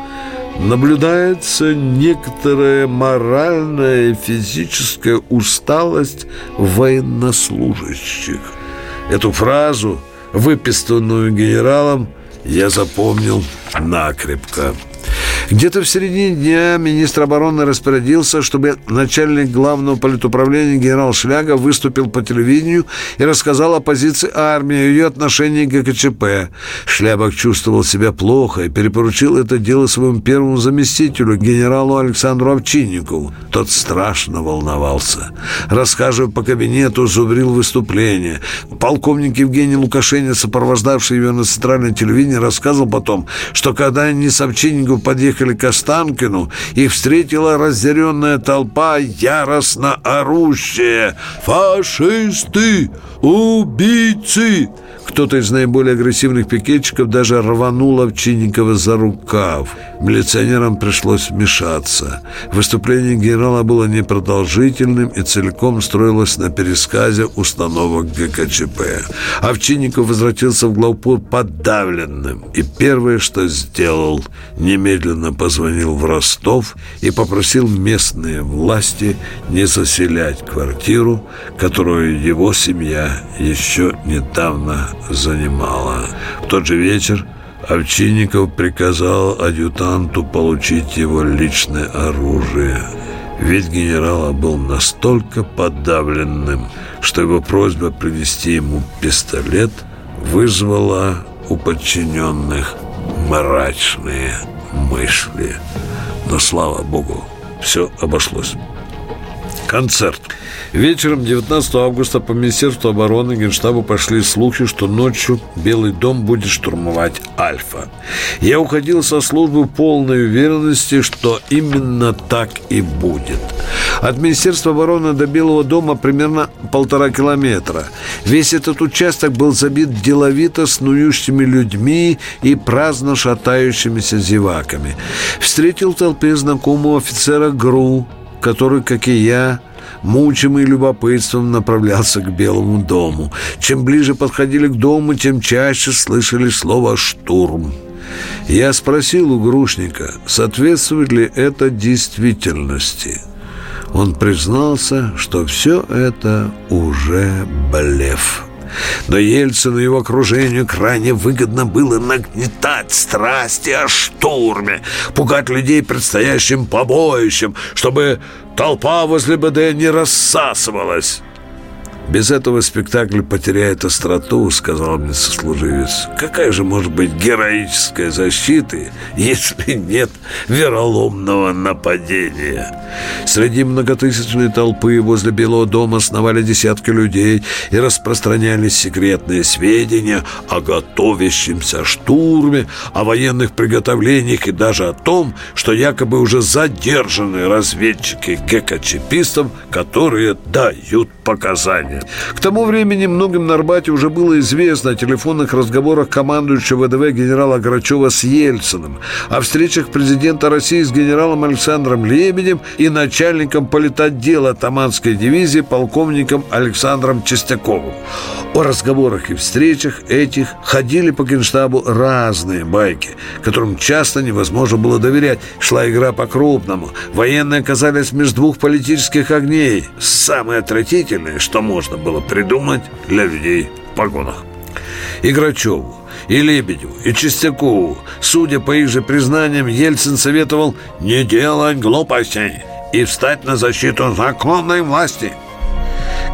«Наблюдается некоторая моральная и физическая усталость военнослужащих». Эту фразу, выписанную генералом, я запомнил накрепко. Где-то в середине дня министр обороны распорядился, чтобы начальник главного политуправления генерал Шляга выступил по телевидению и рассказал о позиции армии и ее отношении к ГКЧП. Шлябок чувствовал себя плохо и перепоручил это дело своему первому заместителю, генералу Александру Овчинникову. Тот страшно волновался. Рассказывая по кабинету, зубрил выступление. Полковник Евгений Лукашенин, сопровождавший ее на центральном телевидении, рассказывал потом, что когда они с Овчинниковым подъехали подъехали к Останкину, их встретила разъяренная толпа, яростно орущая «Фашисты! Убийцы!» Кто-то из наиболее агрессивных пикетчиков даже рванул Овчинникова за рукав. Милиционерам пришлось вмешаться. Выступление генерала было непродолжительным и целиком строилось на пересказе установок ГКЧП. Овчинников возвратился в главпур подавленным. И первое, что сделал, немедленно позвонил в Ростов и попросил местные власти не заселять квартиру, которую его семья еще недавно занимала. В тот же вечер Овчинников приказал адъютанту получить его личное оружие. Ведь генерала был настолько подавленным, что его просьба принести ему пистолет вызвала у подчиненных мрачные мысли. Но, слава богу, все обошлось. Концерт. Вечером 19 августа по Министерству обороны Генштабу пошли слухи, что ночью Белый дом будет штурмовать Альфа. Я уходил со службы полной уверенности, что именно так и будет. От Министерства обороны до Белого дома примерно полтора километра. Весь этот участок был забит деловито снующими людьми и праздно шатающимися зеваками. Встретил в толпе знакомого офицера ГРУ, который, как и я, мучимый любопытством, направлялся к Белому дому. Чем ближе подходили к дому, тем чаще слышали слово «штурм». Я спросил у грушника, соответствует ли это действительности. Он признался, что все это уже блеф. Но Ельцину и его окружению крайне выгодно было нагнетать страсти о штурме, пугать людей предстоящим побоищем, чтобы толпа возле БД не рассасывалась. «Без этого спектакль потеряет остроту», — сказал мне сослуживец. «Какая же может быть героическая защита, если нет вероломного нападения?» Среди многотысячной толпы возле Белого дома сновали десятки людей и распространялись секретные сведения о готовящемся штурме, о военных приготовлениях и даже о том, что якобы уже задержаны разведчики ГКЧПистов, которые дают показания. К тому времени многим на Арбате уже было известно о телефонных разговорах командующего ВДВ генерала Грачева с Ельциным, о встречах президента России с генералом Александром Лебедем и начальником политотдела Таманской дивизии полковником Александром Чистяковым. О разговорах и встречах этих ходили по генштабу разные байки, которым часто невозможно было доверять. Шла игра по-крупному. Военные оказались между двух политических огней. Самое отвратительное, что можно было придумать для людей в погонах. И Грачеву, и Лебедеву, и Чистякову, судя по их же признаниям, Ельцин советовал не делать глупостей и встать на защиту законной власти.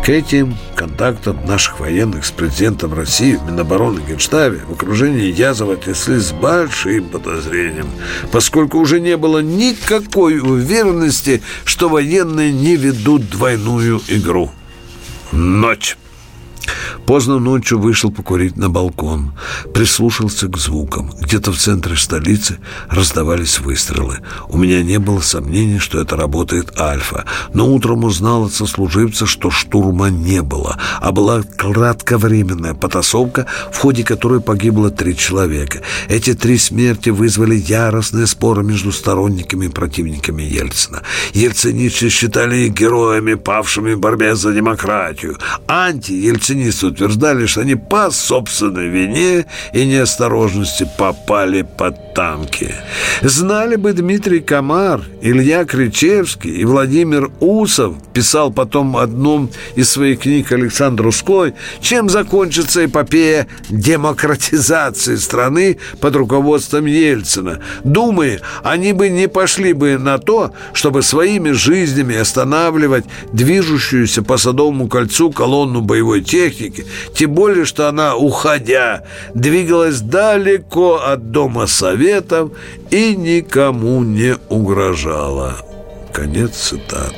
К этим контактам наших военных с президентом России в Минобороны Генштабе в окружении Язова отнеслись с большим подозрением, поскольку уже не было никакой уверенности, что военные не ведут двойную игру. Ночь. Поздно ночью вышел покурить на балкон. Прислушался к звукам. Где-то в центре столицы раздавались выстрелы. У меня не было сомнений, что это работает Альфа. Но утром узнал от сослуживца, что штурма не было, а была кратковременная потасовка, в ходе которой погибло три человека. Эти три смерти вызвали яростные споры между сторонниками и противниками Ельцина. Ельцинисты считали их героями, павшими в борьбе за демократию. Анти-ельцинисты утверждали, что они по собственной вине и неосторожности попали под танки. Знали бы Дмитрий Комар, Илья Кричевский и Владимир Усов, писал потом одном из своих книг Александр Русской, чем закончится эпопея демократизации страны под руководством Ельцина. Думаю, они бы не пошли бы на то, чтобы своими жизнями останавливать движущуюся по Садовому кольцу колонну боевой техники, тем более, что она, уходя, двигалась далеко от Дома Советов и никому не угрожала. Конец цитаты.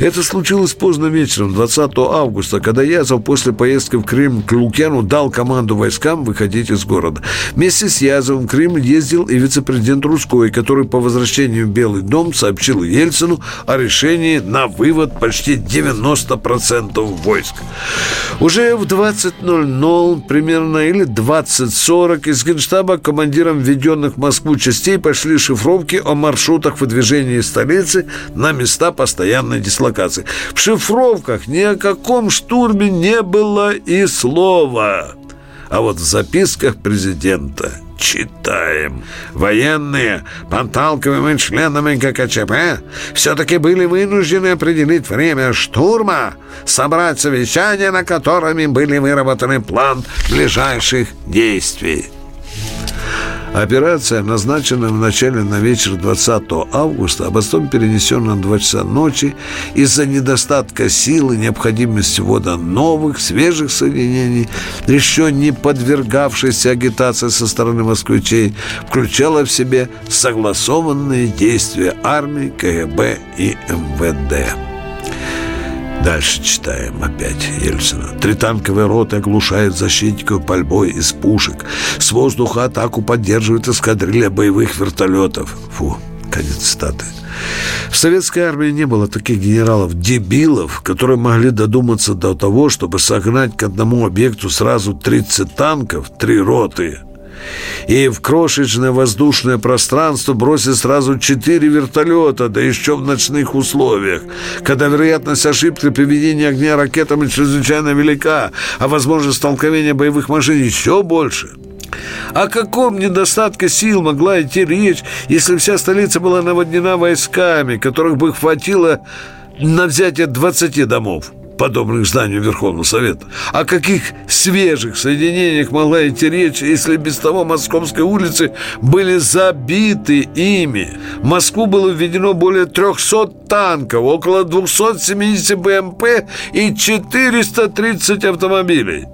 Это случилось поздно вечером, 20 августа, когда Язов после поездки в Крым к Лукьяну дал команду войскам выходить из города. Вместе с Язовым в Крым ездил и вице-президент Русской, который по возвращению в Белый дом сообщил Ельцину о решении на вывод почти 90% войск. Уже в 20.00 примерно или 20.40 из Генштаба командирам введенных в Москву частей пошли шифровки о маршрутах выдвижения из столицы границы на места постоянной дислокации. В шифровках ни о каком штурме не было и слова. А вот в записках президента читаем. Военные, подталкиваемые членами ГКЧП, все-таки были вынуждены определить время штурма, собрать совещание, на котором были выработаны план ближайших действий. Операция, назначенная вначале на вечер 20 августа, а потом перенесена на 2 часа ночи из-за недостатка сил и необходимости ввода новых, свежих соединений, еще не подвергавшейся агитации со стороны москвичей, включала в себе согласованные действия армии, КГБ и МВД. Дальше читаем опять Ельцина. Три танковые роты оглушают защитников пальбой из пушек. С воздуха атаку поддерживает эскадрилья боевых вертолетов. Фу, конец цитаты. В советской армии не было таких генералов-дебилов, которые могли додуматься до того, чтобы согнать к одному объекту сразу 30 танков, три роты – и в крошечное воздушное пространство бросить сразу четыре вертолета, да еще в ночных условиях, когда вероятность ошибки при ведении огня ракетами чрезвычайно велика, а возможность столкновения боевых машин еще больше. О каком недостатке сил могла идти речь, если вся столица была наводнена войсками, которых бы хватило на взятие 20 домов? Подобных зданию Верховного Совета. О каких свежих соединениях могла идти речь, если без того московской улицы были забиты ими? В Москву было введено более 300 танков, около 270 БМП и 430 автомобилей.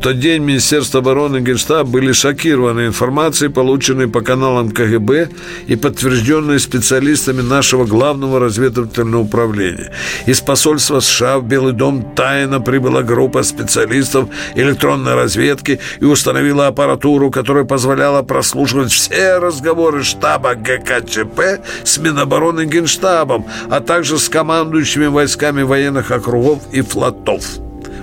Тот день Министерство обороны и Генштаб были шокированы информацией, полученной по каналам КГБ и подтвержденной специалистами нашего главного разведывательного управления. Из посольства США в Белый дом тайно прибыла группа специалистов электронной разведки и установила аппаратуру, которая позволяла прослушивать все разговоры штаба ГКЧП с Минобороны Генштабом, а также с командующими войсками военных округов и флотов.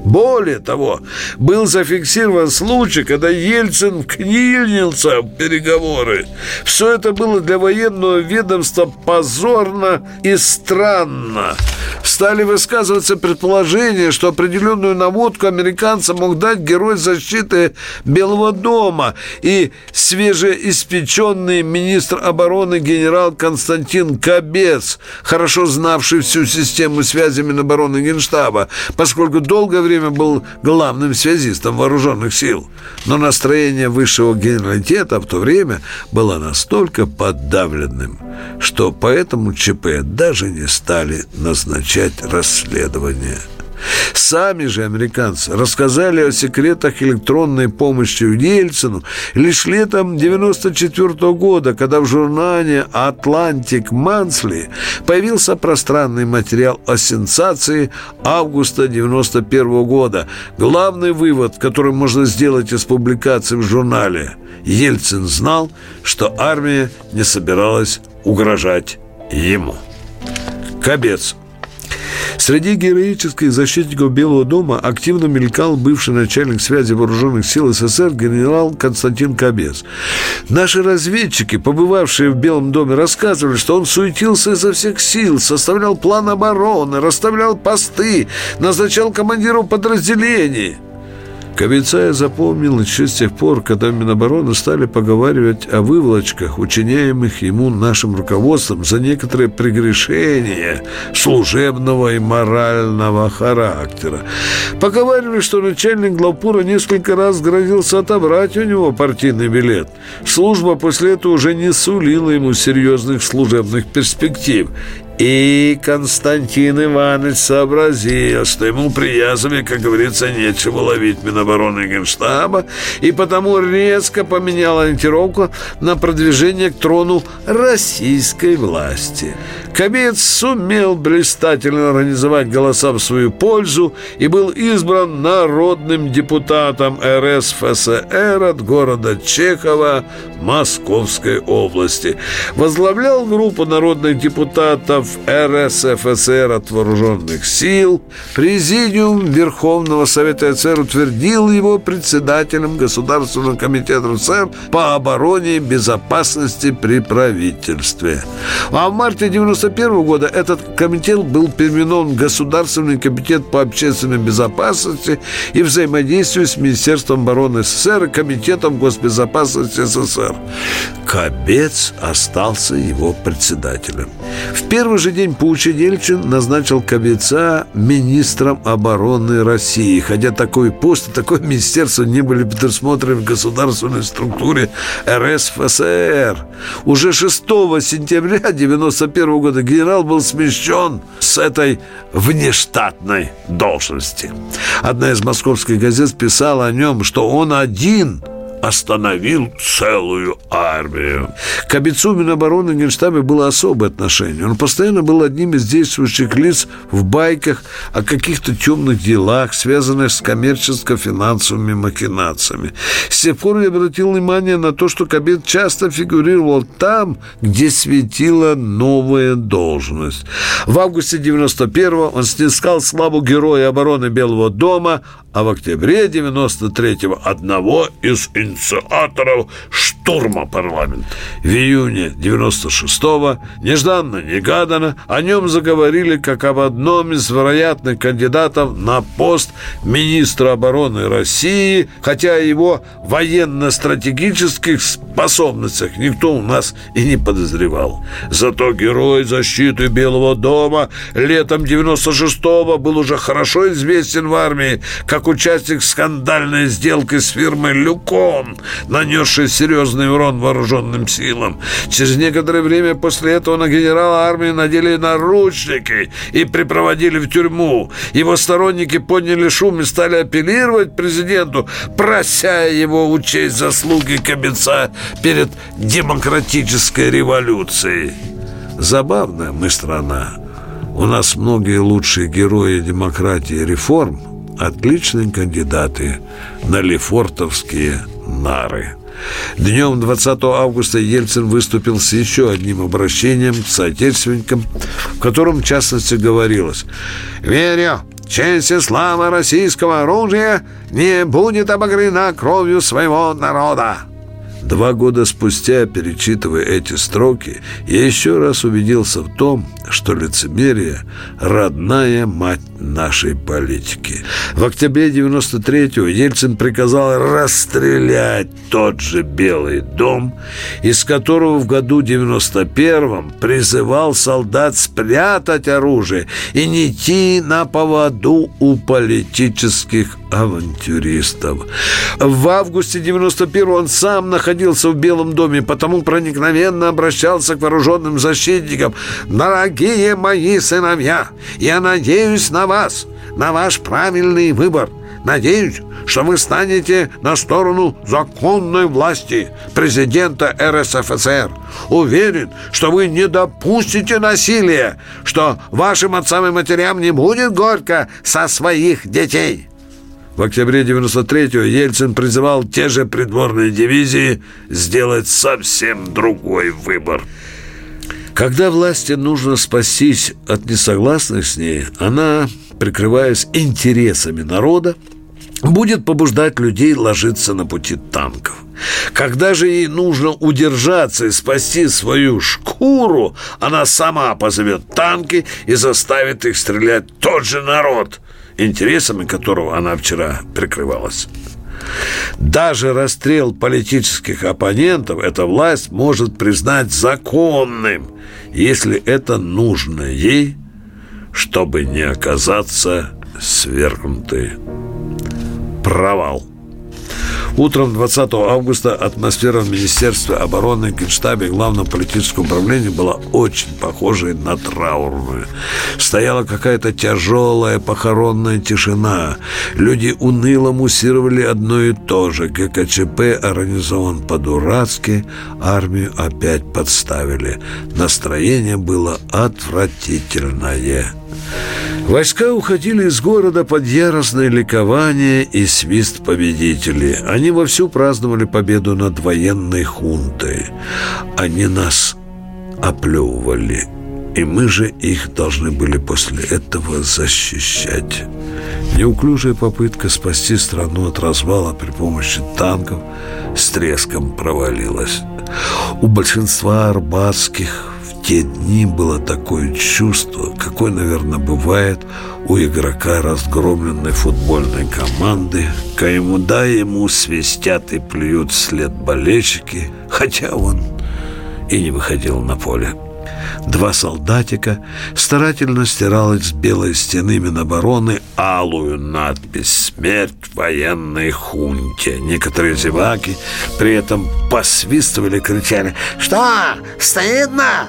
Более того, был зафиксирован случай, когда Ельцин вклинился в переговоры. Все это было для военного ведомства позорно и странно. Стали высказываться предположения, что определенную наводку американцам мог дать герой защиты Белого дома и свежеиспеченный министр обороны генерал Константин Кобец, хорошо знавший всю систему связи Минобороны Генштаба, поскольку долгое время был главным связистом вооруженных сил. Но настроение высшего генералитета в то время было настолько подавленным, что поэтому ЧП даже не стали назначать расследование. Сами же американцы рассказали о секретах электронной помощи Ельцину лишь летом 94 -го года, когда в журнале «Атлантик Мансли» появился пространный материал о сенсации августа 91 -го года. Главный вывод, который можно сделать из публикации в журнале – Ельцин знал, что армия не собиралась угрожать ему. Кобец – Среди героических защитников Белого дома активно мелькал бывший начальник связи вооруженных сил СССР генерал Константин Кобес. Наши разведчики, побывавшие в Белом доме, рассказывали, что он суетился изо всех сил, составлял план обороны, расставлял посты, назначал командиров подразделений. Кобеца я запомнил еще с тех пор, когда Минобороны стали поговаривать о выволочках, учиняемых ему нашим руководством за некоторые прегрешения служебного и морального характера. Поговаривали, что начальник главпура несколько раз грозился отобрать у него партийный билет. Служба после этого уже не сулила ему серьезных служебных перспектив. И Константин Иванович сообразил, что ему при Язове, как говорится, нечего ловить Минобороны Генштаба, и потому резко поменял ориентировку на продвижение к трону российской власти. Кобец сумел блистательно организовать голоса в свою пользу и был избран народным депутатом РСФСР от города Чехова Московской области. Возглавлял группу народных депутатов РСФСР от вооруженных сил, Президиум Верховного Совета СССР утвердил его председателем Государственного комитета СССР по обороне и безопасности при правительстве. А в марте 1991 года этот комитет был переименован в Государственный комитет по общественной безопасности и взаимодействию с Министерством обороны СССР и Комитетом госбезопасности СССР. Кобец остался его председателем. В первый первый же день путча Ельчин назначил Кобеца министром обороны России, хотя такой пост и такое министерство не были предусмотрены в государственной структуре РСФСР. Уже 6 сентября 1991 года генерал был смещен с этой внештатной должности. Одна из московских газет писала о нем, что он один – остановил целую армию. К Обецу Минобороны Генштабе было особое отношение. Он постоянно был одним из действующих лиц в байках о каких-то темных делах, связанных с коммерческо-финансовыми махинациями. С тех пор я обратил внимание на то, что Кабет часто фигурировал там, где светила новая должность. В августе 91-го он снискал славу Героя обороны Белого дома, а в октябре 93-го одного из инициаторов штурма парламента. В июне 96-го нежданно-негаданно о нем заговорили как об одном из вероятных кандидатов на пост министра обороны России, хотя о его военно-стратегических способностях никто у нас и не подозревал. Зато герой защиты Белого дома летом 96-го был уже хорошо известен в армии как участник скандальной сделки с фирмой «Люкон», нанесшей серьезный урон вооруженным силам. Через некоторое время после этого на генерала армии надели наручники и припроводили в тюрьму. Его сторонники подняли шум и стали апеллировать президенту, прося его учесть заслуги Кобеца перед демократической революцией. Забавная мы страна. У нас многие лучшие герои демократии и реформ отличные кандидаты на лефортовские нары. Днем 20 августа Ельцин выступил с еще одним обращением к соотечественникам, в котором, в частности, говорилось «Верю, честь и слава российского оружия не будет обогрена кровью своего народа». Два года спустя, перечитывая эти строки, я еще раз убедился в том, что лицемерие – родная мать нашей политики. В октябре 93-го Ельцин приказал расстрелять тот же Белый дом, из которого в году 91-м призывал солдат спрятать оружие и не идти на поводу у политических авантюристов. В августе 91-го он сам находился в Белом доме, потому проникновенно обращался к вооруженным защитникам. «Дорогие мои сыновья, я надеюсь на вас, на ваш правильный выбор. Надеюсь, что вы станете на сторону законной власти президента РСФСР. Уверен, что вы не допустите насилия, что вашим отцам и матерям не будет горько со своих детей». В октябре 93-го Ельцин призывал те же придворные дивизии сделать совсем другой выбор. Когда власти нужно спастись от несогласных с ней, она, прикрываясь интересами народа, будет побуждать людей ложиться на пути танков. Когда же ей нужно удержаться и спасти свою шкуру, она сама позовет танки и заставит их стрелять тот же народ – интересами которого она вчера прикрывалась. Даже расстрел политических оппонентов эта власть может признать законным, если это нужно ей, чтобы не оказаться свергнутой. Провал. Утром 20 августа атмосфера в Министерстве обороны, Генштабе и Главном политическом управлении была очень похожей на траурную. Стояла какая-то тяжелая похоронная тишина. Люди уныло муссировали одно и то же. ГКЧП организован по-дурацки, армию опять подставили. Настроение было отвратительное. Войска уходили из города под яростное ликование и свист победителей. Они вовсю праздновали победу над военной хунтой. Они нас оплевывали, и мы же их должны были после этого защищать. Неуклюжая попытка спасти страну от развала при помощи танков с треском провалилась. У большинства арбатских те дни было такое чувство, какое, наверное, бывает у игрока разгромленной футбольной команды, когда ему свистят и плюют вслед болельщики, хотя он и не выходил на поле. Два солдатика старательно стирали с белой стены Минобороны алую надпись «Смерть военной хунте». Некоторые зеваки при этом посвистывали, кричали «Что? Стыдно?»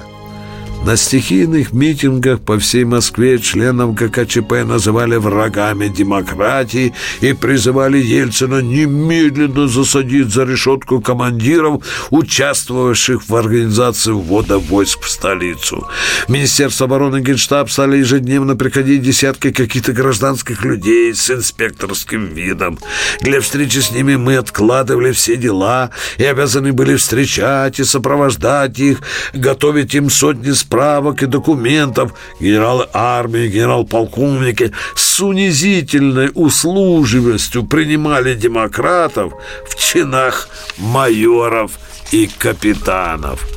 На стихийных митингах по всей Москве членов ГКЧП называли врагами демократии и призывали Ельцина немедленно засадить за решетку командиров, участвовавших в организации ввода войск в столицу. В Министерство обороны и Генштаб стали ежедневно приходить десятки каких-то гражданских людей с инспекторским видом. Для встречи с ними мы откладывали все дела и обязаны были встречать и сопровождать их, готовить им сотни справок и документов генералы армии, генерал-полковники с унизительной услуживостью принимали демократов в чинах майоров и капитанов.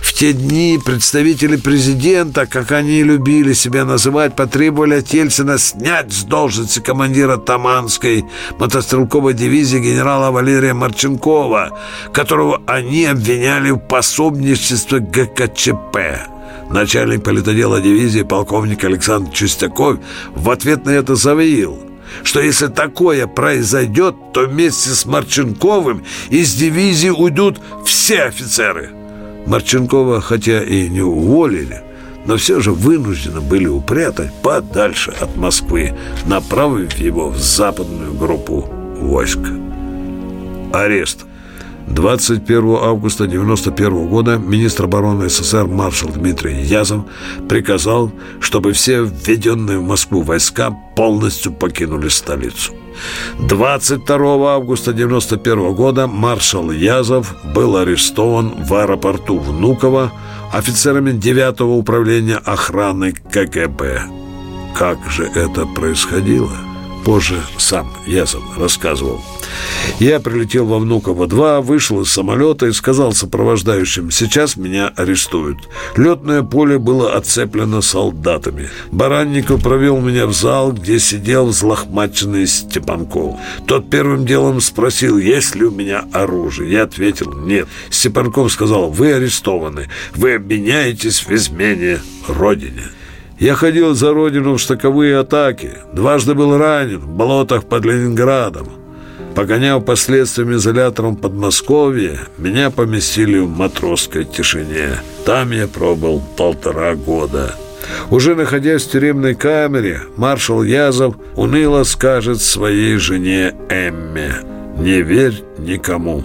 В те дни представители президента, как они любили себя называть, потребовали от Ельцина снять с должности командира Таманской мотострелковой дивизии генерала Валерия Марченкова, которого они обвиняли в пособничестве ГКЧП. Начальник политодела дивизии полковник Александр Чистяков в ответ на это заявил, что если такое произойдет, то вместе с Марченковым из дивизии уйдут все офицеры. Марченкова, хотя и не уволили, но все же вынуждены были упрятать подальше от Москвы, направив его в западную группу войск. Арест. 21 августа 1991 года министр обороны СССР маршал Дмитрий Язов приказал, чтобы все введенные в Москву войска полностью покинули столицу. 22 августа 1991 года маршал Язов был арестован в аэропорту Внуково офицерами 9 управления охраны КГБ. Как же это происходило? Позже сам Язов рассказывал. Я прилетел во Внуково-2, вышел из самолета и сказал сопровождающим, сейчас меня арестуют. Летное поле было оцеплено солдатами. Баранников провел меня в зал, где сидел взлохмаченный Степанков. Тот первым делом спросил, есть ли у меня оружие. Я ответил, нет. Степанков сказал, вы арестованы, вы обменяетесь в измене Родине. Я ходил за родину в штыковые атаки, дважды был ранен в болотах под Ленинградом. Погоняв последствиями изолятором Подмосковье, меня поместили в матросской тишине. Там я пробыл полтора года. Уже находясь в тюремной камере, маршал Язов уныло скажет своей жене Эмме «Не верь никому».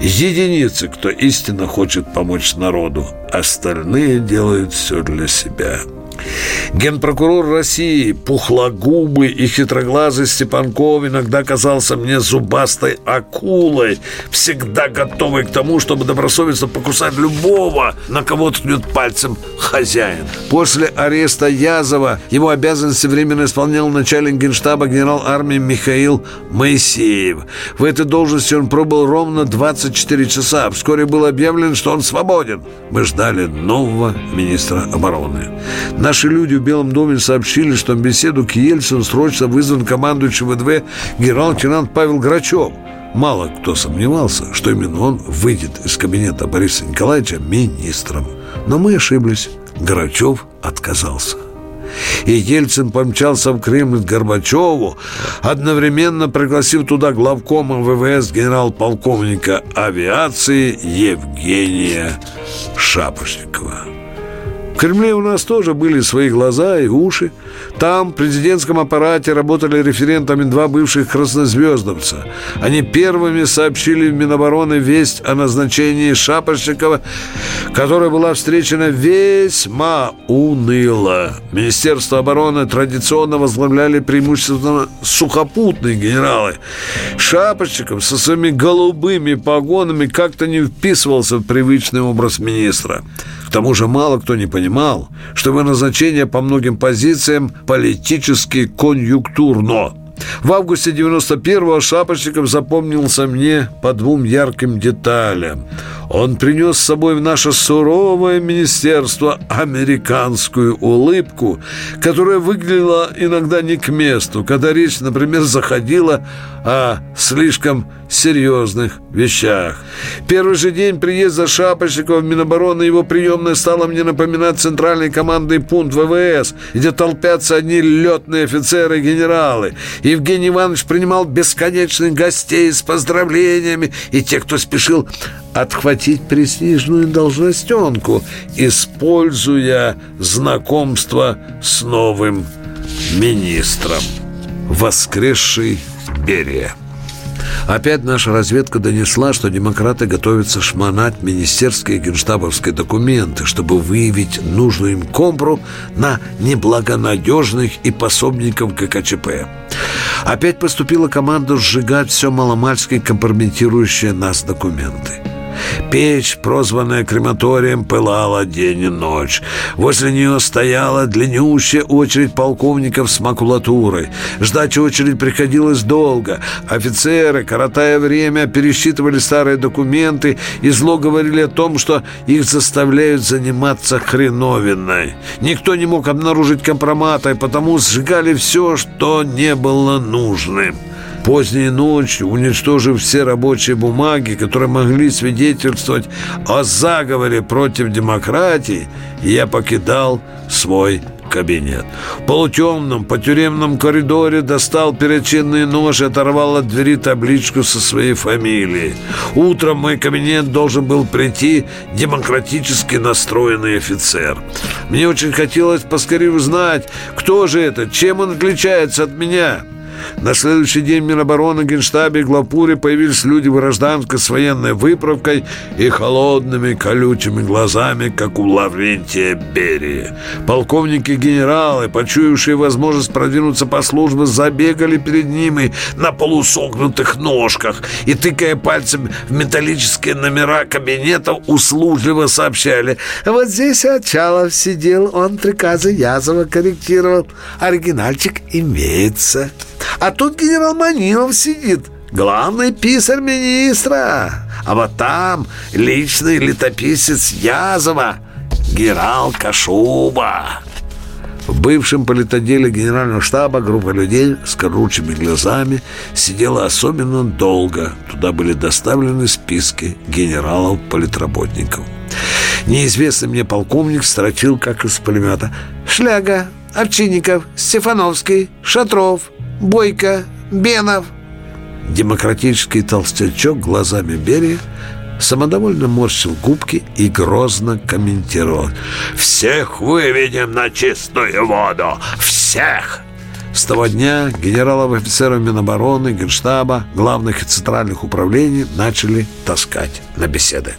Единицы, кто истинно хочет помочь народу, остальные делают все для себя. Генпрокурор России, пухлогубый и хитроглазый Степанков иногда казался мне зубастой акулой, всегда готовой к тому, чтобы добросовестно покусать любого, на кого ткнет пальцем хозяин. После ареста Язова его обязанности временно исполнял начальник генштаба генерал армии Михаил Моисеев. В этой должности он пробыл ровно 24 часа. Вскоре было объявлено, что он свободен. Мы ждали нового министра обороны. Наши люди в Белом доме сообщили, что в беседу к Ельцину срочно вызван командующий ВДВ генерал-лейтенант Павел Грачев. Мало кто сомневался, что именно он выйдет из кабинета Бориса Николаевича министром. Но мы ошиблись. Грачев отказался. И Ельцин помчался в Кремль к Горбачеву, одновременно пригласив туда главкома ВВС генерал-полковника авиации Евгения Шапошникова. В Кремле у нас тоже были свои глаза и уши. Там, в президентском аппарате, работали референтами два бывших краснозвездовца. Они первыми сообщили в Минобороны весть о назначении Шапошникова, которая была встречена весьма уныло. Министерство обороны традиционно возглавляли преимущественно сухопутные генералы. Шапошников со своими голубыми погонами как-то не вписывался в привычный образ министра тому же мало кто не понимал, что его назначение по многим позициям политически конъюнктурно. В августе 91-го Шапочников запомнился мне по двум ярким деталям. Он принес с собой в наше суровое министерство американскую улыбку, которая выглядела иногда не к месту, когда речь, например, заходила о слишком серьезных вещах. Первый же день приезда Шапочникова в Минобороны его приемная стала мне напоминать центральный командный пункт ВВС, где толпятся одни летные офицеры и генералы. Евгений Иванович принимал бесконечных гостей с поздравлениями, и те, кто спешил отхватить престижную должностенку, используя знакомство с новым министром. Воскресший Берия. Опять наша разведка донесла, что демократы готовятся шмонать министерские и генштабовские документы, чтобы выявить нужную им компру на неблагонадежных и пособников ГКЧП. Опять поступила команда сжигать все маломальски компрометирующие нас документы. Печь, прозванная крематорием, пылала день и ночь. Возле нее стояла длиннющая очередь полковников с макулатурой. Ждать очередь приходилось долго. Офицеры, коротая время, пересчитывали старые документы и зло говорили о том, что их заставляют заниматься хреновиной. Никто не мог обнаружить компромата, и потому сжигали все, что не было нужным. Поздней ночью, уничтожив все рабочие бумаги, которые могли свидетельствовать о заговоре против демократии, я покидал свой кабинет. В полутемном, по тюремном коридоре достал перочинный нож и оторвал от двери табличку со своей фамилией. Утром в мой кабинет должен был прийти демократически настроенный офицер. Мне очень хотелось поскорее узнать, кто же это, чем он отличается от меня. На следующий день в Минобороны, Генштабе и Главпуре появились люди в гражданской с военной выправкой и холодными колючими глазами, как у Лаврентия Берии. Полковники и генералы, почуявшие возможность продвинуться по службе, забегали перед ними на полусогнутых ножках и, тыкая пальцем в металлические номера кабинетов, услужливо сообщали «Вот здесь Очалов сидел, он приказы Язова корректировал, оригинальчик имеется». А тут генерал Манилов сидит, главный писарь министра. А вот там личный летописец Язова, генерал Кашуба. В бывшем политоделе генерального штаба группа людей с корочими глазами сидела особенно долго. Туда были доставлены списки генералов-политработников. Неизвестный мне полковник строчил, как из пулемета. «Шляга, Овчинников, Стефановский, Шатров, Бойко, Бенов. Демократический толстячок глазами Берия самодовольно морщил губки и грозно комментировал. «Всех выведем на чистую воду! Всех!» С того дня генералов, офицеров Минобороны, Генштаба, главных и центральных управлений начали таскать на беседы.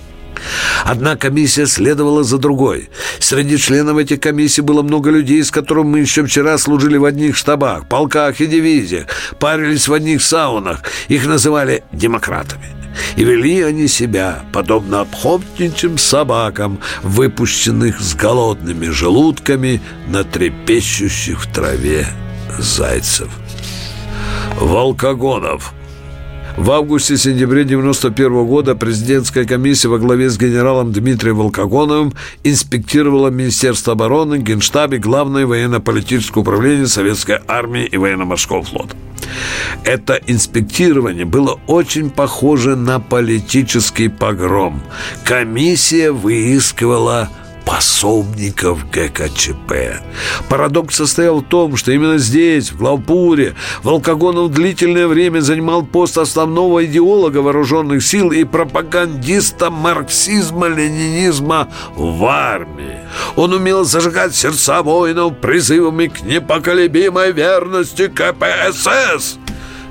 Одна комиссия следовала за другой. Среди членов этих комиссий было много людей, с которыми мы еще вчера служили в одних штабах, полках и дивизиях, парились в одних саунах. Их называли демократами. И вели они себя, подобно обхотничьим собакам, выпущенных с голодными желудками на трепещущих в траве зайцев. Волкогонов – в августе-сентябре 91 года президентская комиссия во главе с генералом Дмитрием Волкогоновым инспектировала Министерство обороны, Генштаб и Главное военно-политическое управление Советской армии и военно-морского флота. Это инспектирование было очень похоже на политический погром. Комиссия выискивала пособников ГКЧП. Парадокс состоял в том, что именно здесь, в Главпуре, Волкогонов длительное время занимал пост основного идеолога вооруженных сил и пропагандиста марксизма-ленинизма в армии. Он умел зажигать сердца воинов призывами к непоколебимой верности КПСС.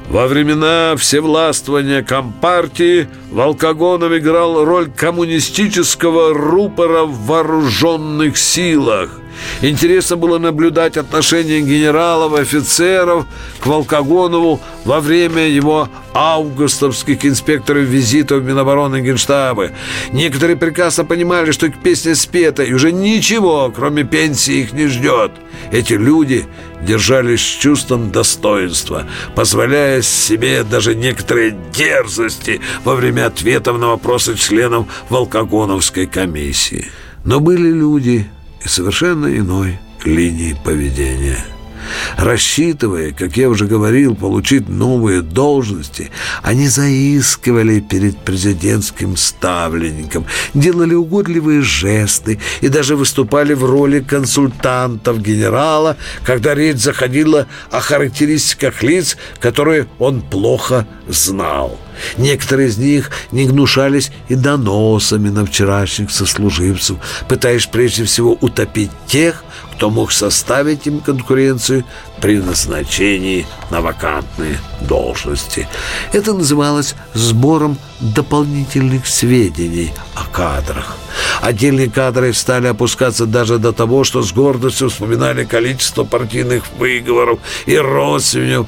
Во времена всевластвования Компартии Волкогонов играл роль коммунистического рупора в вооруженных силах. Интересно было наблюдать отношение генералов и офицеров к Волкогонову во время его августовских инспекторов визитов в Минобороны Генштабы. Некоторые прекрасно понимали, что к песне спета, и уже ничего, кроме пенсии, их не ждет. Эти люди держались с чувством достоинства, позволяя себе даже некоторые дерзости во время ответов на вопросы членов Волкогоновской комиссии. Но были люди и совершенно иной линии поведения – Рассчитывая, как я уже говорил, получить новые должности, они заискивали перед президентским ставленником, делали угодливые жесты и даже выступали в роли консультантов генерала, когда речь заходила о характеристиках лиц, которые он плохо знал. Некоторые из них не гнушались и доносами на вчерашних сослуживцев, пытаясь прежде всего утопить тех, кто мог составить им конкуренцию при назначении на вакантные должности. Это называлось сбором дополнительных сведений о кадрах. Отдельные кадры стали опускаться даже до того, что с гордостью вспоминали количество партийных выговоров и родственников,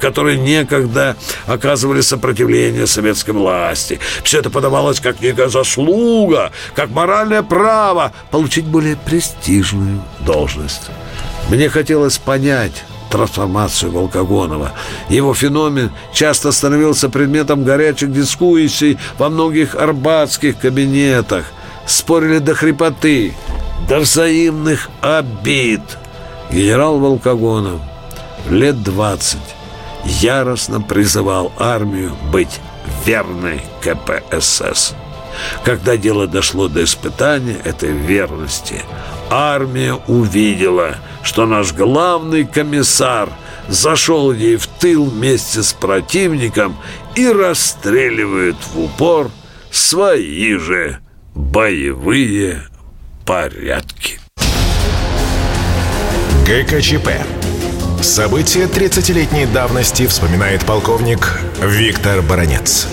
которые некогда оказывали сопротивление советской власти. Все это подавалось как некая заслуга, как моральное право получить более престижную должность. Мне хотелось понять, трансформацию Волкогонова. Его феномен часто становился предметом горячих дискуссий во многих арбатских кабинетах. Спорили до хрипоты, до взаимных обид. Генерал Волкогонов лет двадцать яростно призывал армию быть верной КПСС. Когда дело дошло до испытания этой верности, армия увидела, что наш главный комиссар зашел ей в тыл вместе с противником и расстреливает в упор свои же боевые порядки. ГКЧП. События 30-летней давности вспоминает полковник Виктор Баранец.